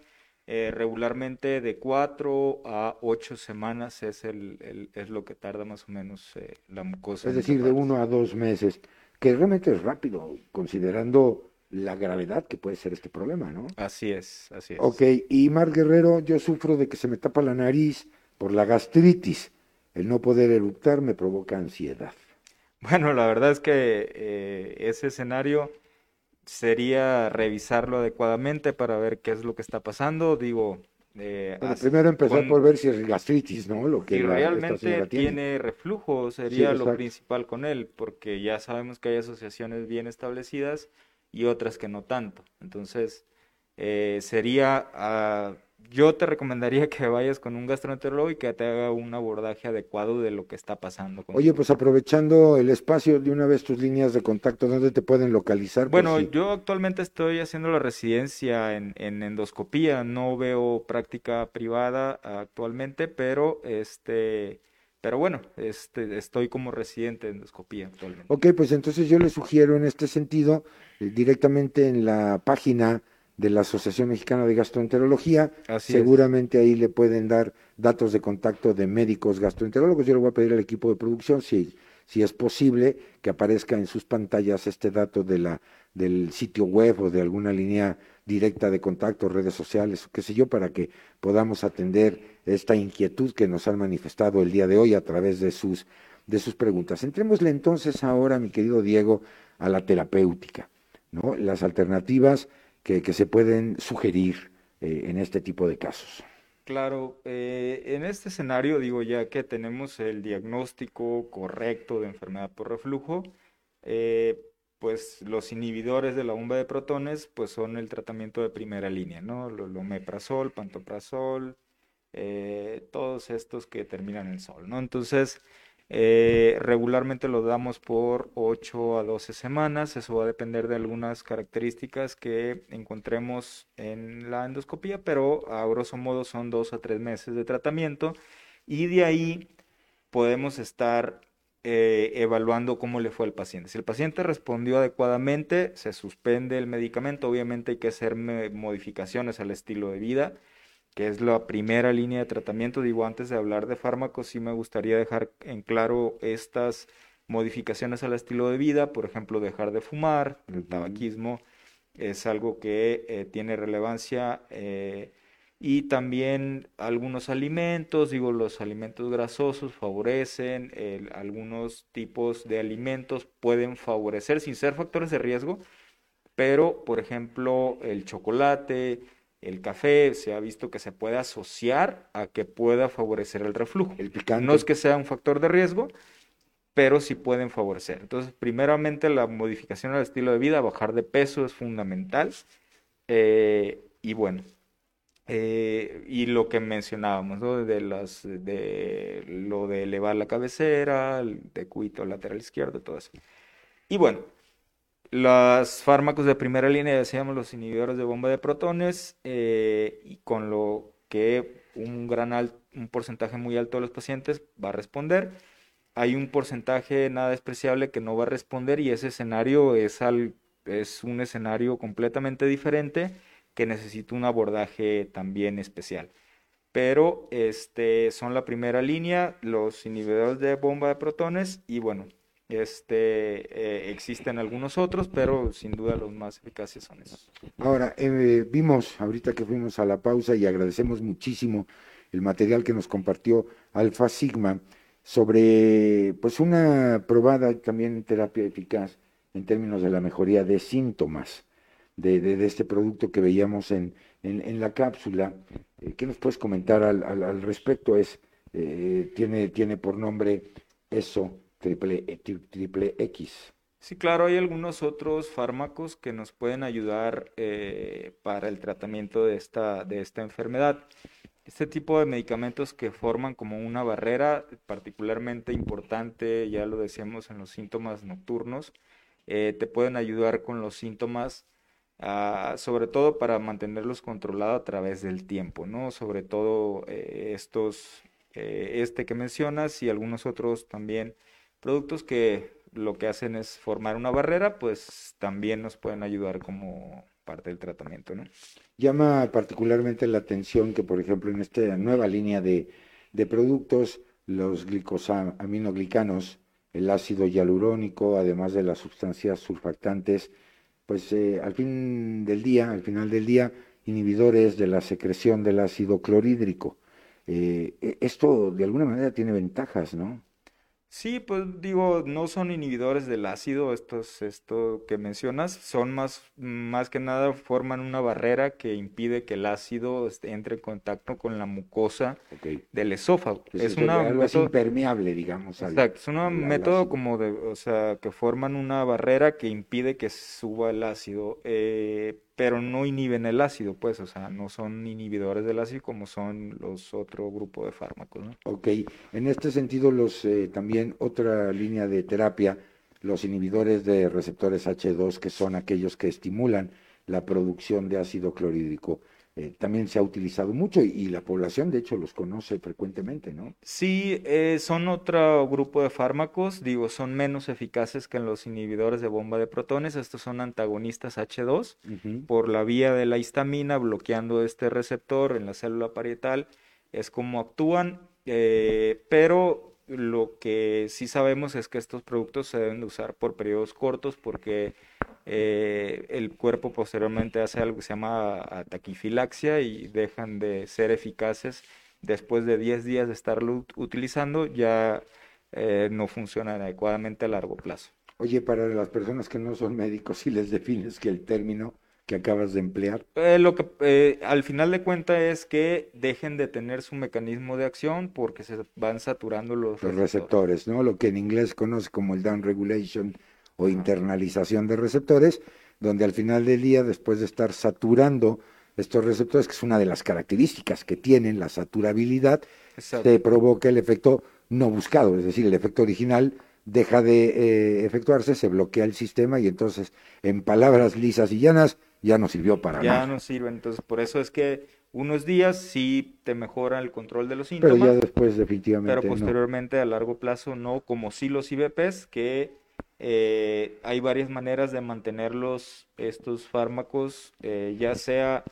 eh, regularmente de cuatro a ocho semanas es, el, es lo que tarda más o menos eh, la mucosa. Es decir, de uno a dos meses, que realmente es rápido, considerando la gravedad que puede ser este problema, ¿no? Así es, así es. Ok, y Mar Guerrero, yo sufro de que se me tapa la nariz por la gastritis. El no poder eructar me provoca ansiedad. Bueno, la verdad es que eh, ese escenario sería revisarlo adecuadamente para ver qué es lo que está pasando. Digo, eh, primero empezar por ver si es gastritis, ¿no? Lo que realmente tiene. reflujo sería lo principal con él, porque ya sabemos que hay asociaciones bien establecidas y otras que no tanto. Entonces, eh, sería ah, yo te recomendaría que vayas con un gastroenterólogo y que te haga un abordaje adecuado de lo que está pasando. Oye, pues aprovechando el espacio de una vez tus líneas de contacto, ¿dónde te pueden localizar? Bueno, yo actualmente estoy haciendo la residencia en, endoscopía, no veo práctica privada actualmente, pero este... Pero bueno, este, estoy como residente de endoscopía actualmente. Ok, pues entonces yo le sugiero en este sentido, eh, directamente en la página de la Asociación Mexicana de Gastroenterología. Seguramente ahí le pueden dar datos de contacto de médicos gastroenterólogos. Yo le voy a pedir al equipo de producción si, si es posible que aparezca en sus pantallas este dato de la, del sitio web o de alguna línea directa de contacto, redes sociales, qué sé yo, para que podamos atender esta inquietud que nos han manifestado el día de hoy a través de sus, de sus preguntas. Entrémosle entonces ahora, mi querido Diego, a la terapéutica. ¿no? Las alternativas que, se pueden sugerir eh, en este tipo de casos? Claro, eh, en este escenario digo ya que tenemos el diagnóstico correcto de enfermedad por reflujo, eh, pues los inhibidores de la bomba de protones pues son el tratamiento de primera línea, ¿no? Lo, omeprazol, pantoprazol, eh, todos estos que terminan en sol, ¿no? Entonces, eh, regularmente lo damos por 8 a 12 semanas, eso va a depender de algunas características que encontremos en la endoscopía, pero a grosso modo son 2 a 3 meses de tratamiento. Y de ahí podemos estar eh, evaluando cómo le fue al paciente. Si el paciente respondió adecuadamente, se suspende el medicamento, obviamente hay que hacer modificaciones al estilo de vida que es la primera línea de tratamiento. Digo, antes de hablar de fármacos, sí me gustaría dejar en claro estas modificaciones al estilo de vida, por ejemplo, dejar de fumar, el tabaquismo es algo que eh, tiene relevancia eh, y también algunos alimentos, digo, los alimentos grasosos favorecen, algunos tipos de alimentos pueden favorecer sin ser factores de riesgo, pero por ejemplo el chocolate, el café se ha visto que se puede asociar a que pueda favorecer el reflujo. El picante. No es que sea un factor de riesgo, pero sí pueden favorecer. Entonces, primeramente la modificación del estilo de vida, bajar de peso es fundamental. Eh, y bueno, eh, y lo que mencionábamos, ¿no? de, las, de lo de elevar la cabecera, el decuito lateral izquierdo, todo eso. Y bueno, los fármacos de primera línea, decíamos los inhibidores de bomba de protones, eh, y con lo que un gran un porcentaje muy alto de los pacientes va a responder. Hay un porcentaje nada despreciable que no va a responder y ese escenario es, al, es un escenario completamente diferente que necesita un abordaje también especial. Pero este, son la primera línea, los inhibidores de bomba de protones y bueno, este, eh, existen algunos otros, pero sin duda los más eficaces son esos. Ahora, eh, vimos ahorita que fuimos a la pausa y agradecemos muchísimo el material que nos compartió Alfa Sigma sobre pues una probada también terapia eficaz en términos de la mejoría de síntomas de, de, este producto que veíamos en, en, la cápsula. Eh, ¿Qué nos puedes comentar al, al, al respecto? Es, tiene, tiene por nombre eso triple, eh, triple X. Sí, claro, hay algunos otros fármacos que nos pueden ayudar eh, para el tratamiento de esta, de esta enfermedad. Este tipo de medicamentos que forman como una barrera particularmente importante, ya lo decíamos en los síntomas nocturnos, eh, te pueden ayudar con los síntomas, ah, sobre todo para mantenerlos controlados a través del tiempo, ¿no? Sobre todo estos, este que mencionas y algunos otros también productos que lo que hacen es formar una barrera, pues también nos pueden ayudar como parte del tratamiento, ¿no? Llama particularmente la atención que, por ejemplo, en esta nueva línea de, productos, los glicosaminoglicanos, el ácido hialurónico, además de las sustancias surfactantes, pues eh, al fin del día, al final del día, inhibidores de la secreción del ácido clorhídrico. Eh, e, esto de alguna manera tiene ventajas, ¿no? Sí, pues digo, no son inhibidores del ácido, estos, esto que mencionas, son más, más que nada forman una barrera que impide que el ácido este, entre en contacto con la mucosa del esófago. es, una algo impermeable, digamos. Exacto, es un método como de, o sea, que forman una barrera que impide que suba el ácido. Eh, pero no inhiben el ácido, pues, o sea, no son inhibidores del ácido como son los otro grupo de fármacos, ¿no? Ok, en este sentido, los eh, también otra línea de terapia, los inhibidores de receptores H2, que son aquellos que estimulan la producción de ácido clorhídrico. Eh, también se ha utilizado mucho y, la población de hecho los conoce frecuentemente, ¿no? Sí, eh, son otro grupo de fármacos, digo, son menos eficaces que los inhibidores de bomba de protones, estos son antagonistas H2 por la vía de la histamina, bloqueando este receptor en la célula parietal, es como actúan, eh, pero lo que sí sabemos es que estos productos se deben de usar por periodos cortos porque eh, el cuerpo posteriormente hace algo que se llama taquifilaxia y dejan de ser eficaces después de 10 días de estarlo utilizando, ya eh, no funcionan adecuadamente a largo plazo. Oye, para las personas que no son médicos, si les defines que el término que acabas de emplear? Eh, lo que eh, al final de cuentas es que dejen de tener su mecanismo de acción porque se van saturando los, los receptores, ¿no? Lo que en inglés conoce como el down regulation o internalización de receptores, donde al final del día, después de estar saturando estos receptores, que es una de las características que tienen la saturabilidad, se provoca el efecto no buscado, es decir, el efecto original deja de eh, efectuarse, se bloquea el sistema y entonces, en palabras lisas y llanas, ya no sirvió para nada. Ya no sirve, entonces por eso es que unos días sí te mejora el control de los síntomas. Pero ya después definitivamente Pero posteriormente a largo plazo no, como sí los IBPs, que eh, hay varias maneras de mantenerlos, estos fármacos, eh, ya sea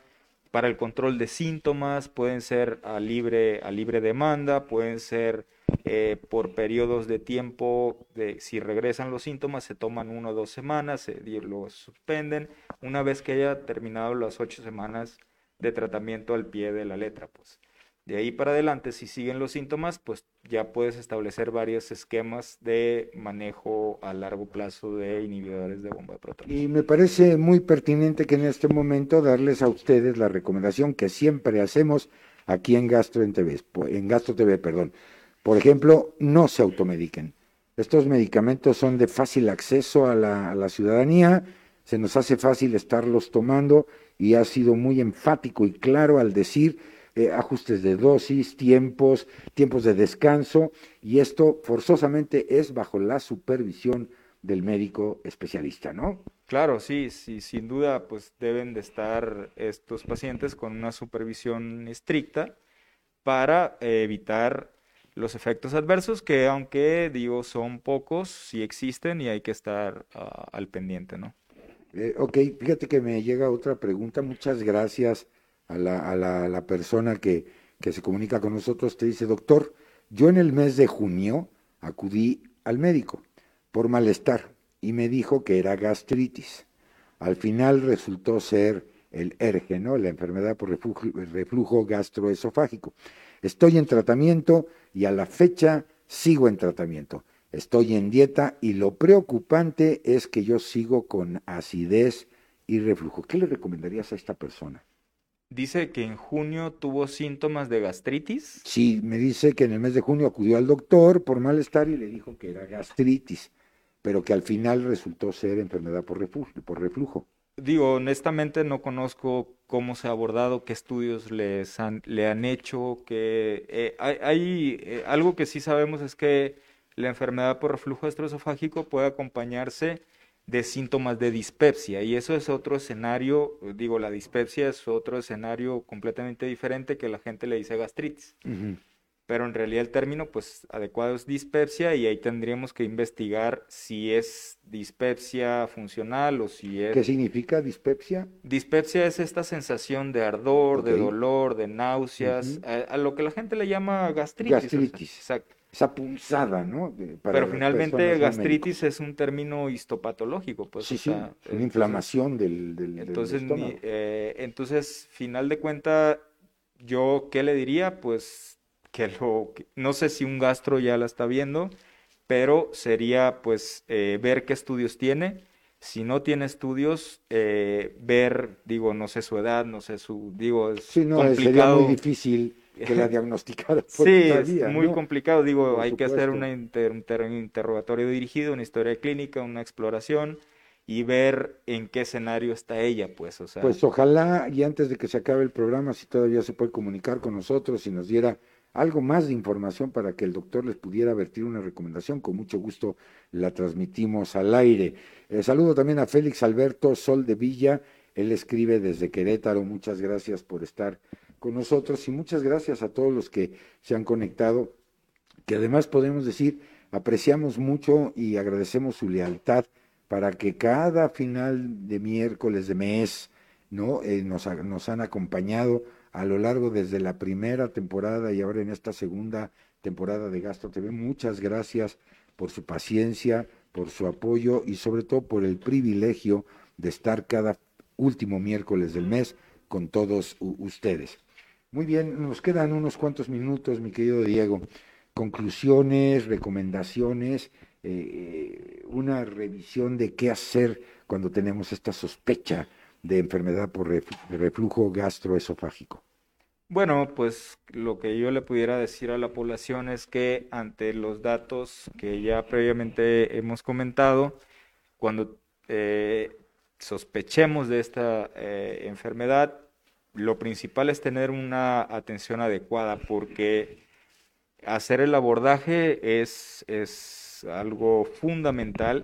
para el control de síntomas, pueden ser a libre, a libre demanda, pueden ser eh, por periodos de tiempo, de, si regresan los síntomas, se toman uno o dos semanas, se lo suspenden, una vez que haya terminado las ocho semanas de tratamiento al pie de la letra, pues. De ahí para adelante, si siguen los síntomas, pues ya puedes establecer varios esquemas de manejo a largo plazo de inhibidores de bomba de protones. Y me parece muy pertinente que en este momento darles a ustedes la recomendación que siempre hacemos aquí en Gastro en TV, en Gastro TV, perdón. Por ejemplo, no se automediquen. Estos medicamentos son de fácil acceso a la, a la ciudadanía, se nos hace fácil estarlos tomando y ha sido muy enfático y claro al decir eh, ajustes de dosis, tiempos, tiempos de descanso, y esto forzosamente es bajo la supervisión del médico especialista, ¿no? Claro, sí, sí, sin duda, pues deben de estar estos pacientes con una supervisión estricta para eh, evitar los efectos adversos que, aunque digo, son pocos, sí existen y hay que estar ah, al pendiente, ¿no? Eh, ok, fíjate que me llega otra pregunta. Muchas gracias a la, a la, persona que, que se comunica con nosotros, te dice, doctor, yo en el mes de junio acudí al médico por malestar y me dijo que era gastritis. Al final resultó ser el ERGE, ¿no? la enfermedad por reflujo gastroesofágico. Estoy en tratamiento y a la fecha sigo en tratamiento. Estoy en dieta y lo preocupante es que yo sigo con acidez y reflujo. ¿Qué le recomendarías a esta persona? Dice que en junio tuvo síntomas de gastritis. Sí, me dice que en el mes de junio acudió al doctor por malestar y le dijo que era gastritis, pero que al final resultó ser enfermedad por reflujo. Por reflujo. Digo, honestamente no conozco cómo se ha abordado, qué estudios les han, le han hecho, que eh, hay, eh, algo que sí sabemos es que la enfermedad por reflujo gastroesofágico puede acompañarse de síntomas de dispepsia y eso es otro escenario, digo, la dispepsia es otro escenario completamente diferente que la gente le dice gastritis. Pero en realidad el término pues adecuado es dispepsia y ahí tendríamos que investigar si es dispepsia funcional o si es... ¿Qué significa dispepsia? Dispepsia es esta sensación de ardor, de dolor, de náuseas, a, lo que la gente le llama gastritis. Gastritis. exacto esa pulsada, ¿no? Pero finalmente gastritis es un término histopatológico, pues. Sí, sí, una inflamación del, del, entonces, eh, entonces, final de cuenta, yo, ¿qué le diría? Pues que lo, no sé si un gastro ya la está viendo, pero sería pues eh, ver qué estudios tiene. Si no tiene estudios, eh, ver, digo, no sé su edad, no sé su, digo, es sí, no, complicado. Sería muy difícil que la diagnosticara. (laughs) sí, es muy complicado. Digo, hay que hacer un interrogatorio dirigido, una historia clínica, una exploración y ver en qué escenario está ella, pues, o sea. Pues ojalá, y antes de que se acabe el programa, si todavía se puede comunicar con nosotros y nos diera algo más de información para que el doctor les pudiera vertir una recomendación, con mucho gusto la transmitimos al aire. Eh, saludo también a Félix Alberto Sol de Villa, él escribe desde Querétaro, muchas gracias por estar con nosotros y muchas gracias a todos los que se han conectado, que además podemos decir, apreciamos mucho y agradecemos su lealtad para que cada final de miércoles de mes, ¿no? Eh, nos, nos han acompañado a lo largo desde la primera temporada y ahora en esta segunda temporada de Gastro TV. Muchas gracias por su paciencia, por su apoyo y sobre todo por el privilegio de estar cada último miércoles del mes con todos ustedes. Muy bien, nos quedan unos cuantos minutos, mi querido Diego. Conclusiones, recomendaciones, eh, una revisión de qué hacer cuando tenemos esta sospecha de enfermedad por reflujo gastroesofágico? Bueno, pues lo que yo le pudiera decir a la población es que ante los datos que ya previamente hemos comentado, cuando eh, sospechemos de esta eh, enfermedad, lo principal es tener una atención adecuada porque hacer el abordaje es, es algo fundamental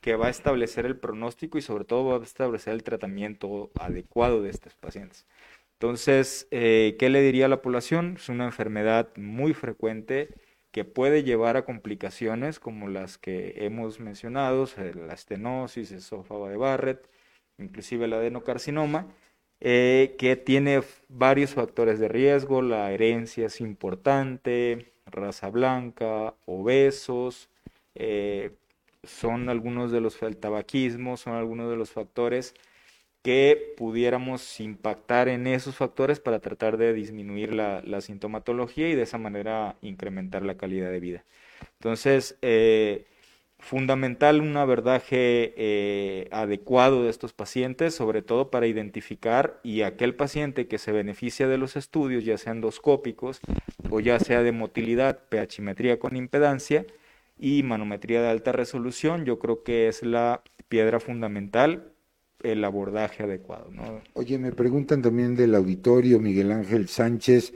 que va a establecer el pronóstico y sobre todo va a establecer el tratamiento adecuado de estos pacientes. Entonces, eh, ¿qué le diría a la población? Es una enfermedad muy frecuente que puede llevar a complicaciones como las que hemos mencionado, la estenosis, esófago de Barrett, inclusive el adenocarcinoma, eh, que tiene varios factores de riesgo, la herencia es importante, raza blanca, obesos, eh, son algunos de los, el son algunos de los factores que pudiéramos impactar en esos factores para tratar de disminuir la, sintomatología y de esa manera incrementar la calidad de vida. Entonces, eh, fundamental un abordaje eh, adecuado de estos pacientes, sobre todo para identificar y aquel paciente que se beneficia de los estudios, ya sean endoscópicos o ya sea de motilidad, pHimetría con impedancia y manometría de alta resolución, yo creo que es la piedra fundamental el abordaje adecuado. Oye, me preguntan también del auditorio, Miguel Ángel Sánchez,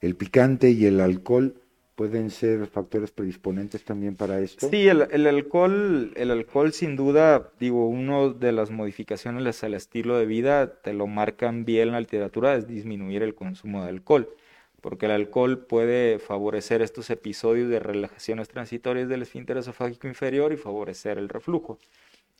el picante y el alcohol pueden ser factores predisponentes también para esto. Sí, el, el, alcohol, el alcohol sin duda, digo, uno de las modificaciones al estilo de vida, te lo marcan bien la literatura, es disminuir el consumo de alcohol, porque el alcohol puede favorecer estos episodios de relajaciones transitorias del esfínter esofágico inferior y favorecer el reflujo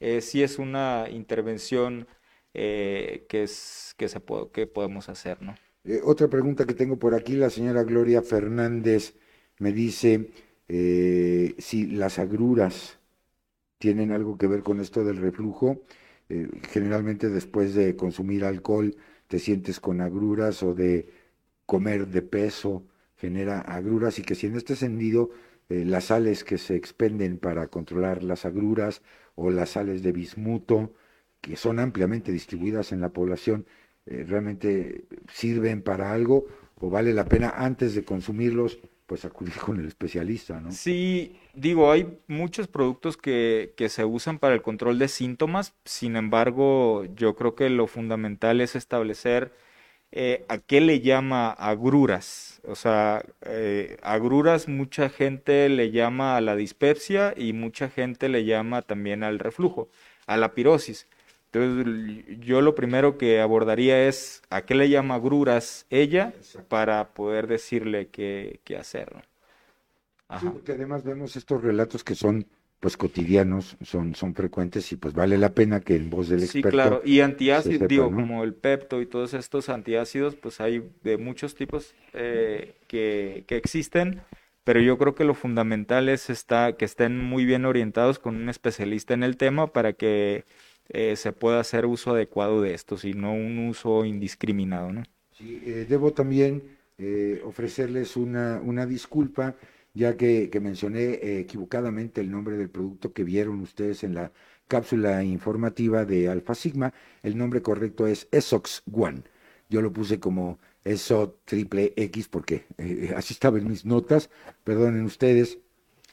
eh, sí es una intervención eh, que, es, que, se que podemos hacer. ¿no? Eh, otra pregunta que tengo por aquí, la señora Gloria Fernández me dice eh, si las agruras tienen algo que ver con esto del reflujo. generalmente después de consumir alcohol te sientes con agruras o de comer de peso genera agruras y que si en este sentido las sales que se expenden para controlar las agruras o las sales de bismuto, que son ampliamente distribuidas en la población, eh, realmente sirven para algo o vale la pena antes de consumirlos, pues acudir con el especialista, ¿no? Sí, digo, hay muchos productos que, que se usan para el control de síntomas, sin embargo, yo creo que lo fundamental es establecer eh, a qué le llama agruras. O sea, eh, agruras mucha gente le llama a la dispepsia y mucha gente le llama también al reflujo, a la pirosis. Entonces, yo lo primero que abordaría es a qué le llama agruras ella para poder decirle qué, qué hacer. porque además vemos estos relatos que son pues cotidianos, son, son frecuentes y pues vale la pena que en voz del experto. Sí, claro, y antiácidos, digo, como el pepto y todos estos antiácidos, pues hay de muchos tipos eh, que, que, existen, pero yo creo que lo fundamental es está, que estén muy bien orientados con un especialista en el tema para que eh, se pueda hacer uso adecuado de estos y no un uso indiscriminado, ¿no? Sí, eh, debo también ofrecerles una, una disculpa ya que, mencioné eh, equivocadamente el nombre del producto que vieron ustedes en la cápsula informativa de Alfa Sigma. El nombre correcto es ESOX One. Yo lo puse como ESO triple X porque eh, (laughs) así estaba en mis notas. Perdonen ustedes,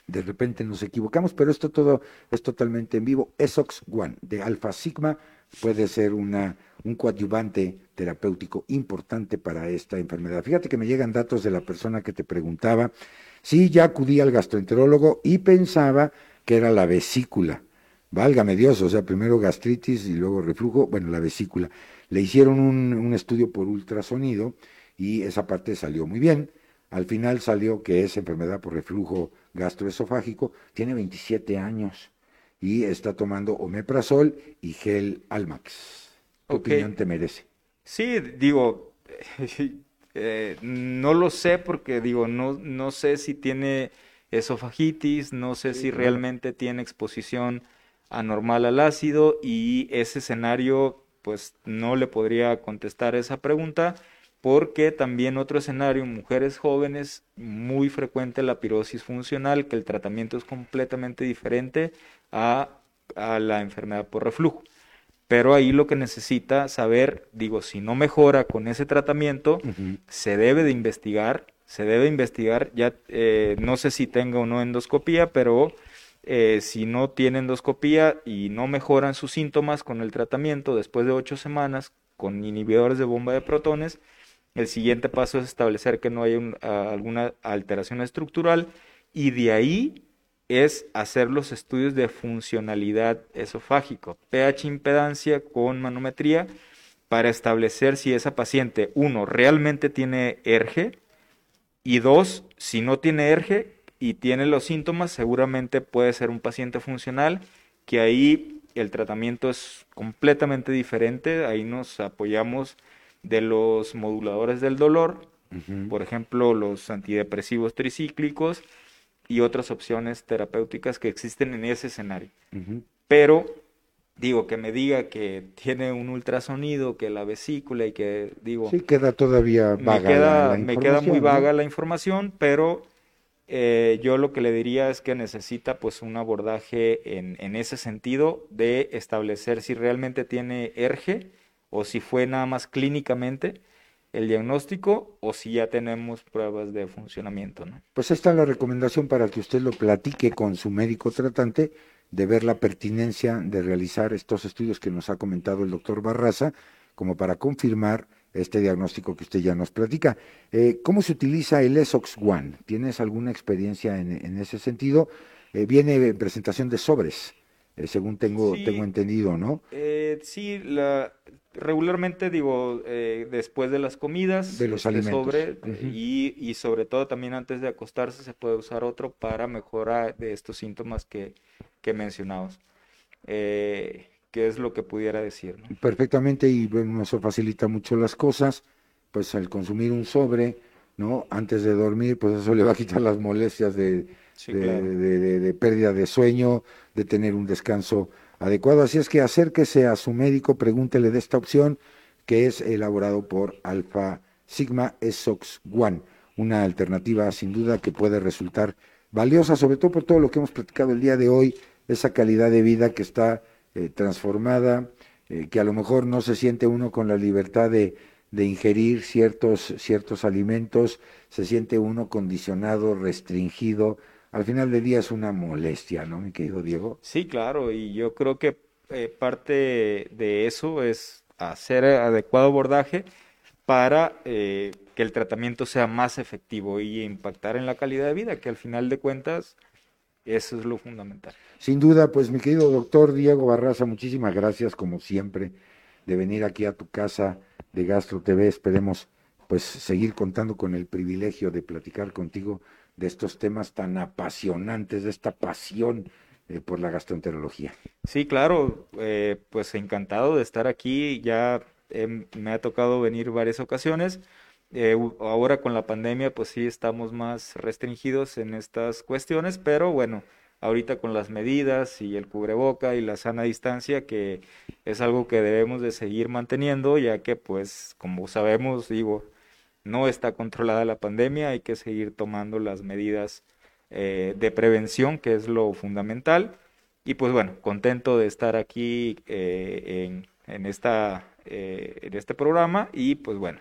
de repente nos equivocamos, pero esto todo es totalmente en vivo. ESOX One de Alfa Sigma puede ser una, un coadyuvante terapéutico importante para esta enfermedad. Fíjate que me llegan datos de la persona que te preguntaba Sí, ya acudí al gastroenterólogo y pensaba que era la vesícula. Válgame Dios, o sea, primero gastritis y luego reflujo, bueno, la vesícula. Le hicieron un, estudio por ultrasonido y esa parte salió muy bien. Al final salió que es enfermedad por reflujo gastroesofágico, tiene 27 años y está tomando omeprazol y gel Almax. ¿Qué opinión te merece? Sí, digo, (laughs) Eh, no lo sé porque digo, no, no sé si tiene esofagitis, no sé si realmente tiene exposición anormal al ácido y ese escenario pues no le podría contestar esa pregunta porque también otro escenario, mujeres jóvenes, muy frecuente la pirosis funcional, que el tratamiento es completamente diferente a, a la enfermedad por reflujo. pero ahí lo que necesita saber, digo, si no mejora con ese tratamiento, se debe de investigar, se debe investigar, ya eh, no sé si tenga o no endoscopía, pero eh, si no tiene endoscopía y no mejoran sus síntomas con el tratamiento después de ocho semanas con inhibidores de bomba de protones, el siguiente paso es establecer que no hay alguna alteración estructural y de ahí es hacer los estudios de funcionalidad esofágico, pH impedancia con manometría, para establecer si esa paciente, uno, realmente tiene ERGE, y dos, si no tiene ERGE y tiene los síntomas, seguramente puede ser un paciente funcional, que ahí el tratamiento es completamente diferente, ahí nos apoyamos de los moduladores del dolor, por ejemplo, los antidepresivos tricíclicos, y otras opciones terapéuticas que existen en ese escenario. Pero digo que me diga que tiene un ultrasonido, que la vesícula y que digo... Sí, queda todavía vaga. Me queda, me queda muy vaga la información, pero eh, yo lo que le diría es que necesita pues un abordaje en, en ese sentido de establecer si realmente tiene ERGE o si fue nada más clínicamente el diagnóstico o si ya tenemos pruebas de funcionamiento. ¿no? Pues esta es la recomendación para que usted lo platique con su médico tratante de ver la pertinencia de realizar estos estudios que nos ha comentado el doctor Barraza, como para confirmar este diagnóstico que usted ya nos platica. Eh, ¿Cómo se utiliza el ESOX One? ¿Tienes alguna experiencia en, ese sentido? Eh, viene en presentación de sobres, eh, según tengo, tengo entendido, ¿no? sí, la, regularmente digo eh, después de las comidas de los este, sobre y, sobre todo también antes de acostarse se puede usar otro para mejorar de estos síntomas que, que mencionamos eh, que es lo que pudiera decir perfectamente y bueno eso facilita mucho las cosas pues al consumir un sobre no antes de dormir pues eso le va a quitar las molestias de, de pérdida de sueño de tener un descanso adecuado. Así es que acérquese a su médico, pregúntele de esta opción que es elaborado por Alpha Sigma SOX One, una alternativa sin duda que puede resultar valiosa, sobre todo por todo lo que hemos platicado el día de hoy, esa calidad de vida que está eh, transformada, eh, que a lo mejor no se siente uno con la libertad de, de ingerir ciertos, ciertos alimentos, se siente uno condicionado, restringido, al final del día es una molestia, ¿no, mi querido Diego? Sí, claro, y yo creo que eh, parte de eso es hacer adecuado abordaje para eh, que el tratamiento sea más efectivo y impactar en la calidad de vida, que al final de cuentas eso es lo fundamental. Sin duda, pues mi querido doctor Diego Barraza, muchísimas gracias como siempre de venir aquí a tu casa de Gastro TV. Esperemos pues seguir contando con el privilegio de platicar contigo de estos temas tan apasionantes, de esta pasión eh, por la gastroenterología. Sí, claro, eh, pues encantado de estar aquí, ya me ha tocado venir varias ocasiones. Eh, ahora con la pandemia, pues sí estamos más restringidos en estas cuestiones, pero bueno, ahorita con las medidas y el cubreboca y la sana distancia, que es algo que debemos de seguir manteniendo, ya que pues como sabemos, digo, no está controlada la pandemia, hay que seguir tomando las medidas eh, de prevención, que es lo fundamental. Y pues bueno, contento de estar aquí eh, en, esta, eh, en este programa y pues bueno,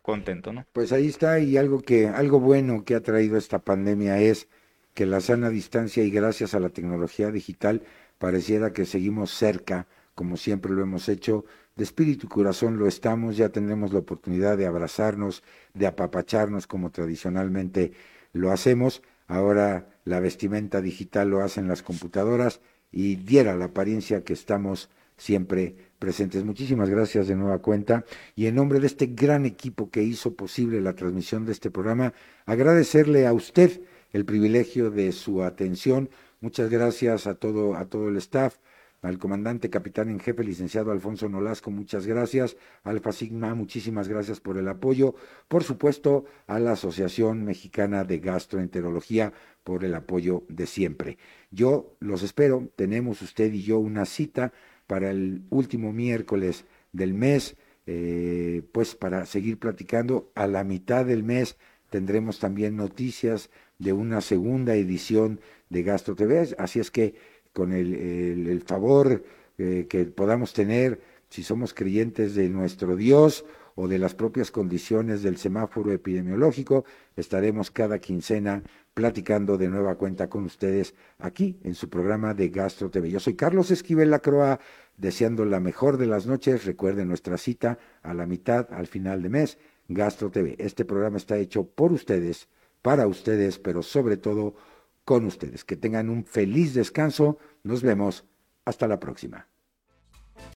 contento, ¿no? Pues ahí está y algo que algo bueno que ha traído esta pandemia es que la sana distancia y gracias a la tecnología digital pareciera que seguimos cerca, como siempre lo hemos hecho, de espíritu y corazón lo estamos, ya tendremos la oportunidad de abrazarnos, de apapacharnos como tradicionalmente lo hacemos. Ahora la vestimenta digital lo hacen las computadoras y diera la apariencia que estamos siempre presentes. Muchísimas gracias de nueva cuenta y en nombre de este gran equipo que hizo posible la transmisión de este programa, agradecerle a usted el privilegio de su atención. Muchas gracias a todo a todo el staff al comandante capitán en jefe, licenciado Alfonso Nolasco, muchas gracias. Alfa Sigma, muchísimas gracias por el apoyo. Por supuesto, a la Asociación Mexicana de Gastroenterología por el apoyo de siempre. Yo los espero, tenemos usted y yo una cita para el último miércoles del mes, eh, pues para seguir platicando. A la mitad del mes tendremos también noticias de una segunda edición de Gastro TV, así es que con el, favor que podamos tener si somos creyentes de nuestro Dios o de las propias condiciones del semáforo epidemiológico, estaremos cada quincena platicando de nueva cuenta con ustedes aquí en su programa de Gastro TV. Yo soy Carlos Esquivel Lacroa, deseando la mejor de las noches. Recuerden nuestra cita a la mitad, al final de mes, Gastro TV. Este programa está hecho por ustedes, para ustedes, pero sobre todo con ustedes. Que tengan un feliz descanso. Nos vemos. Hasta la próxima.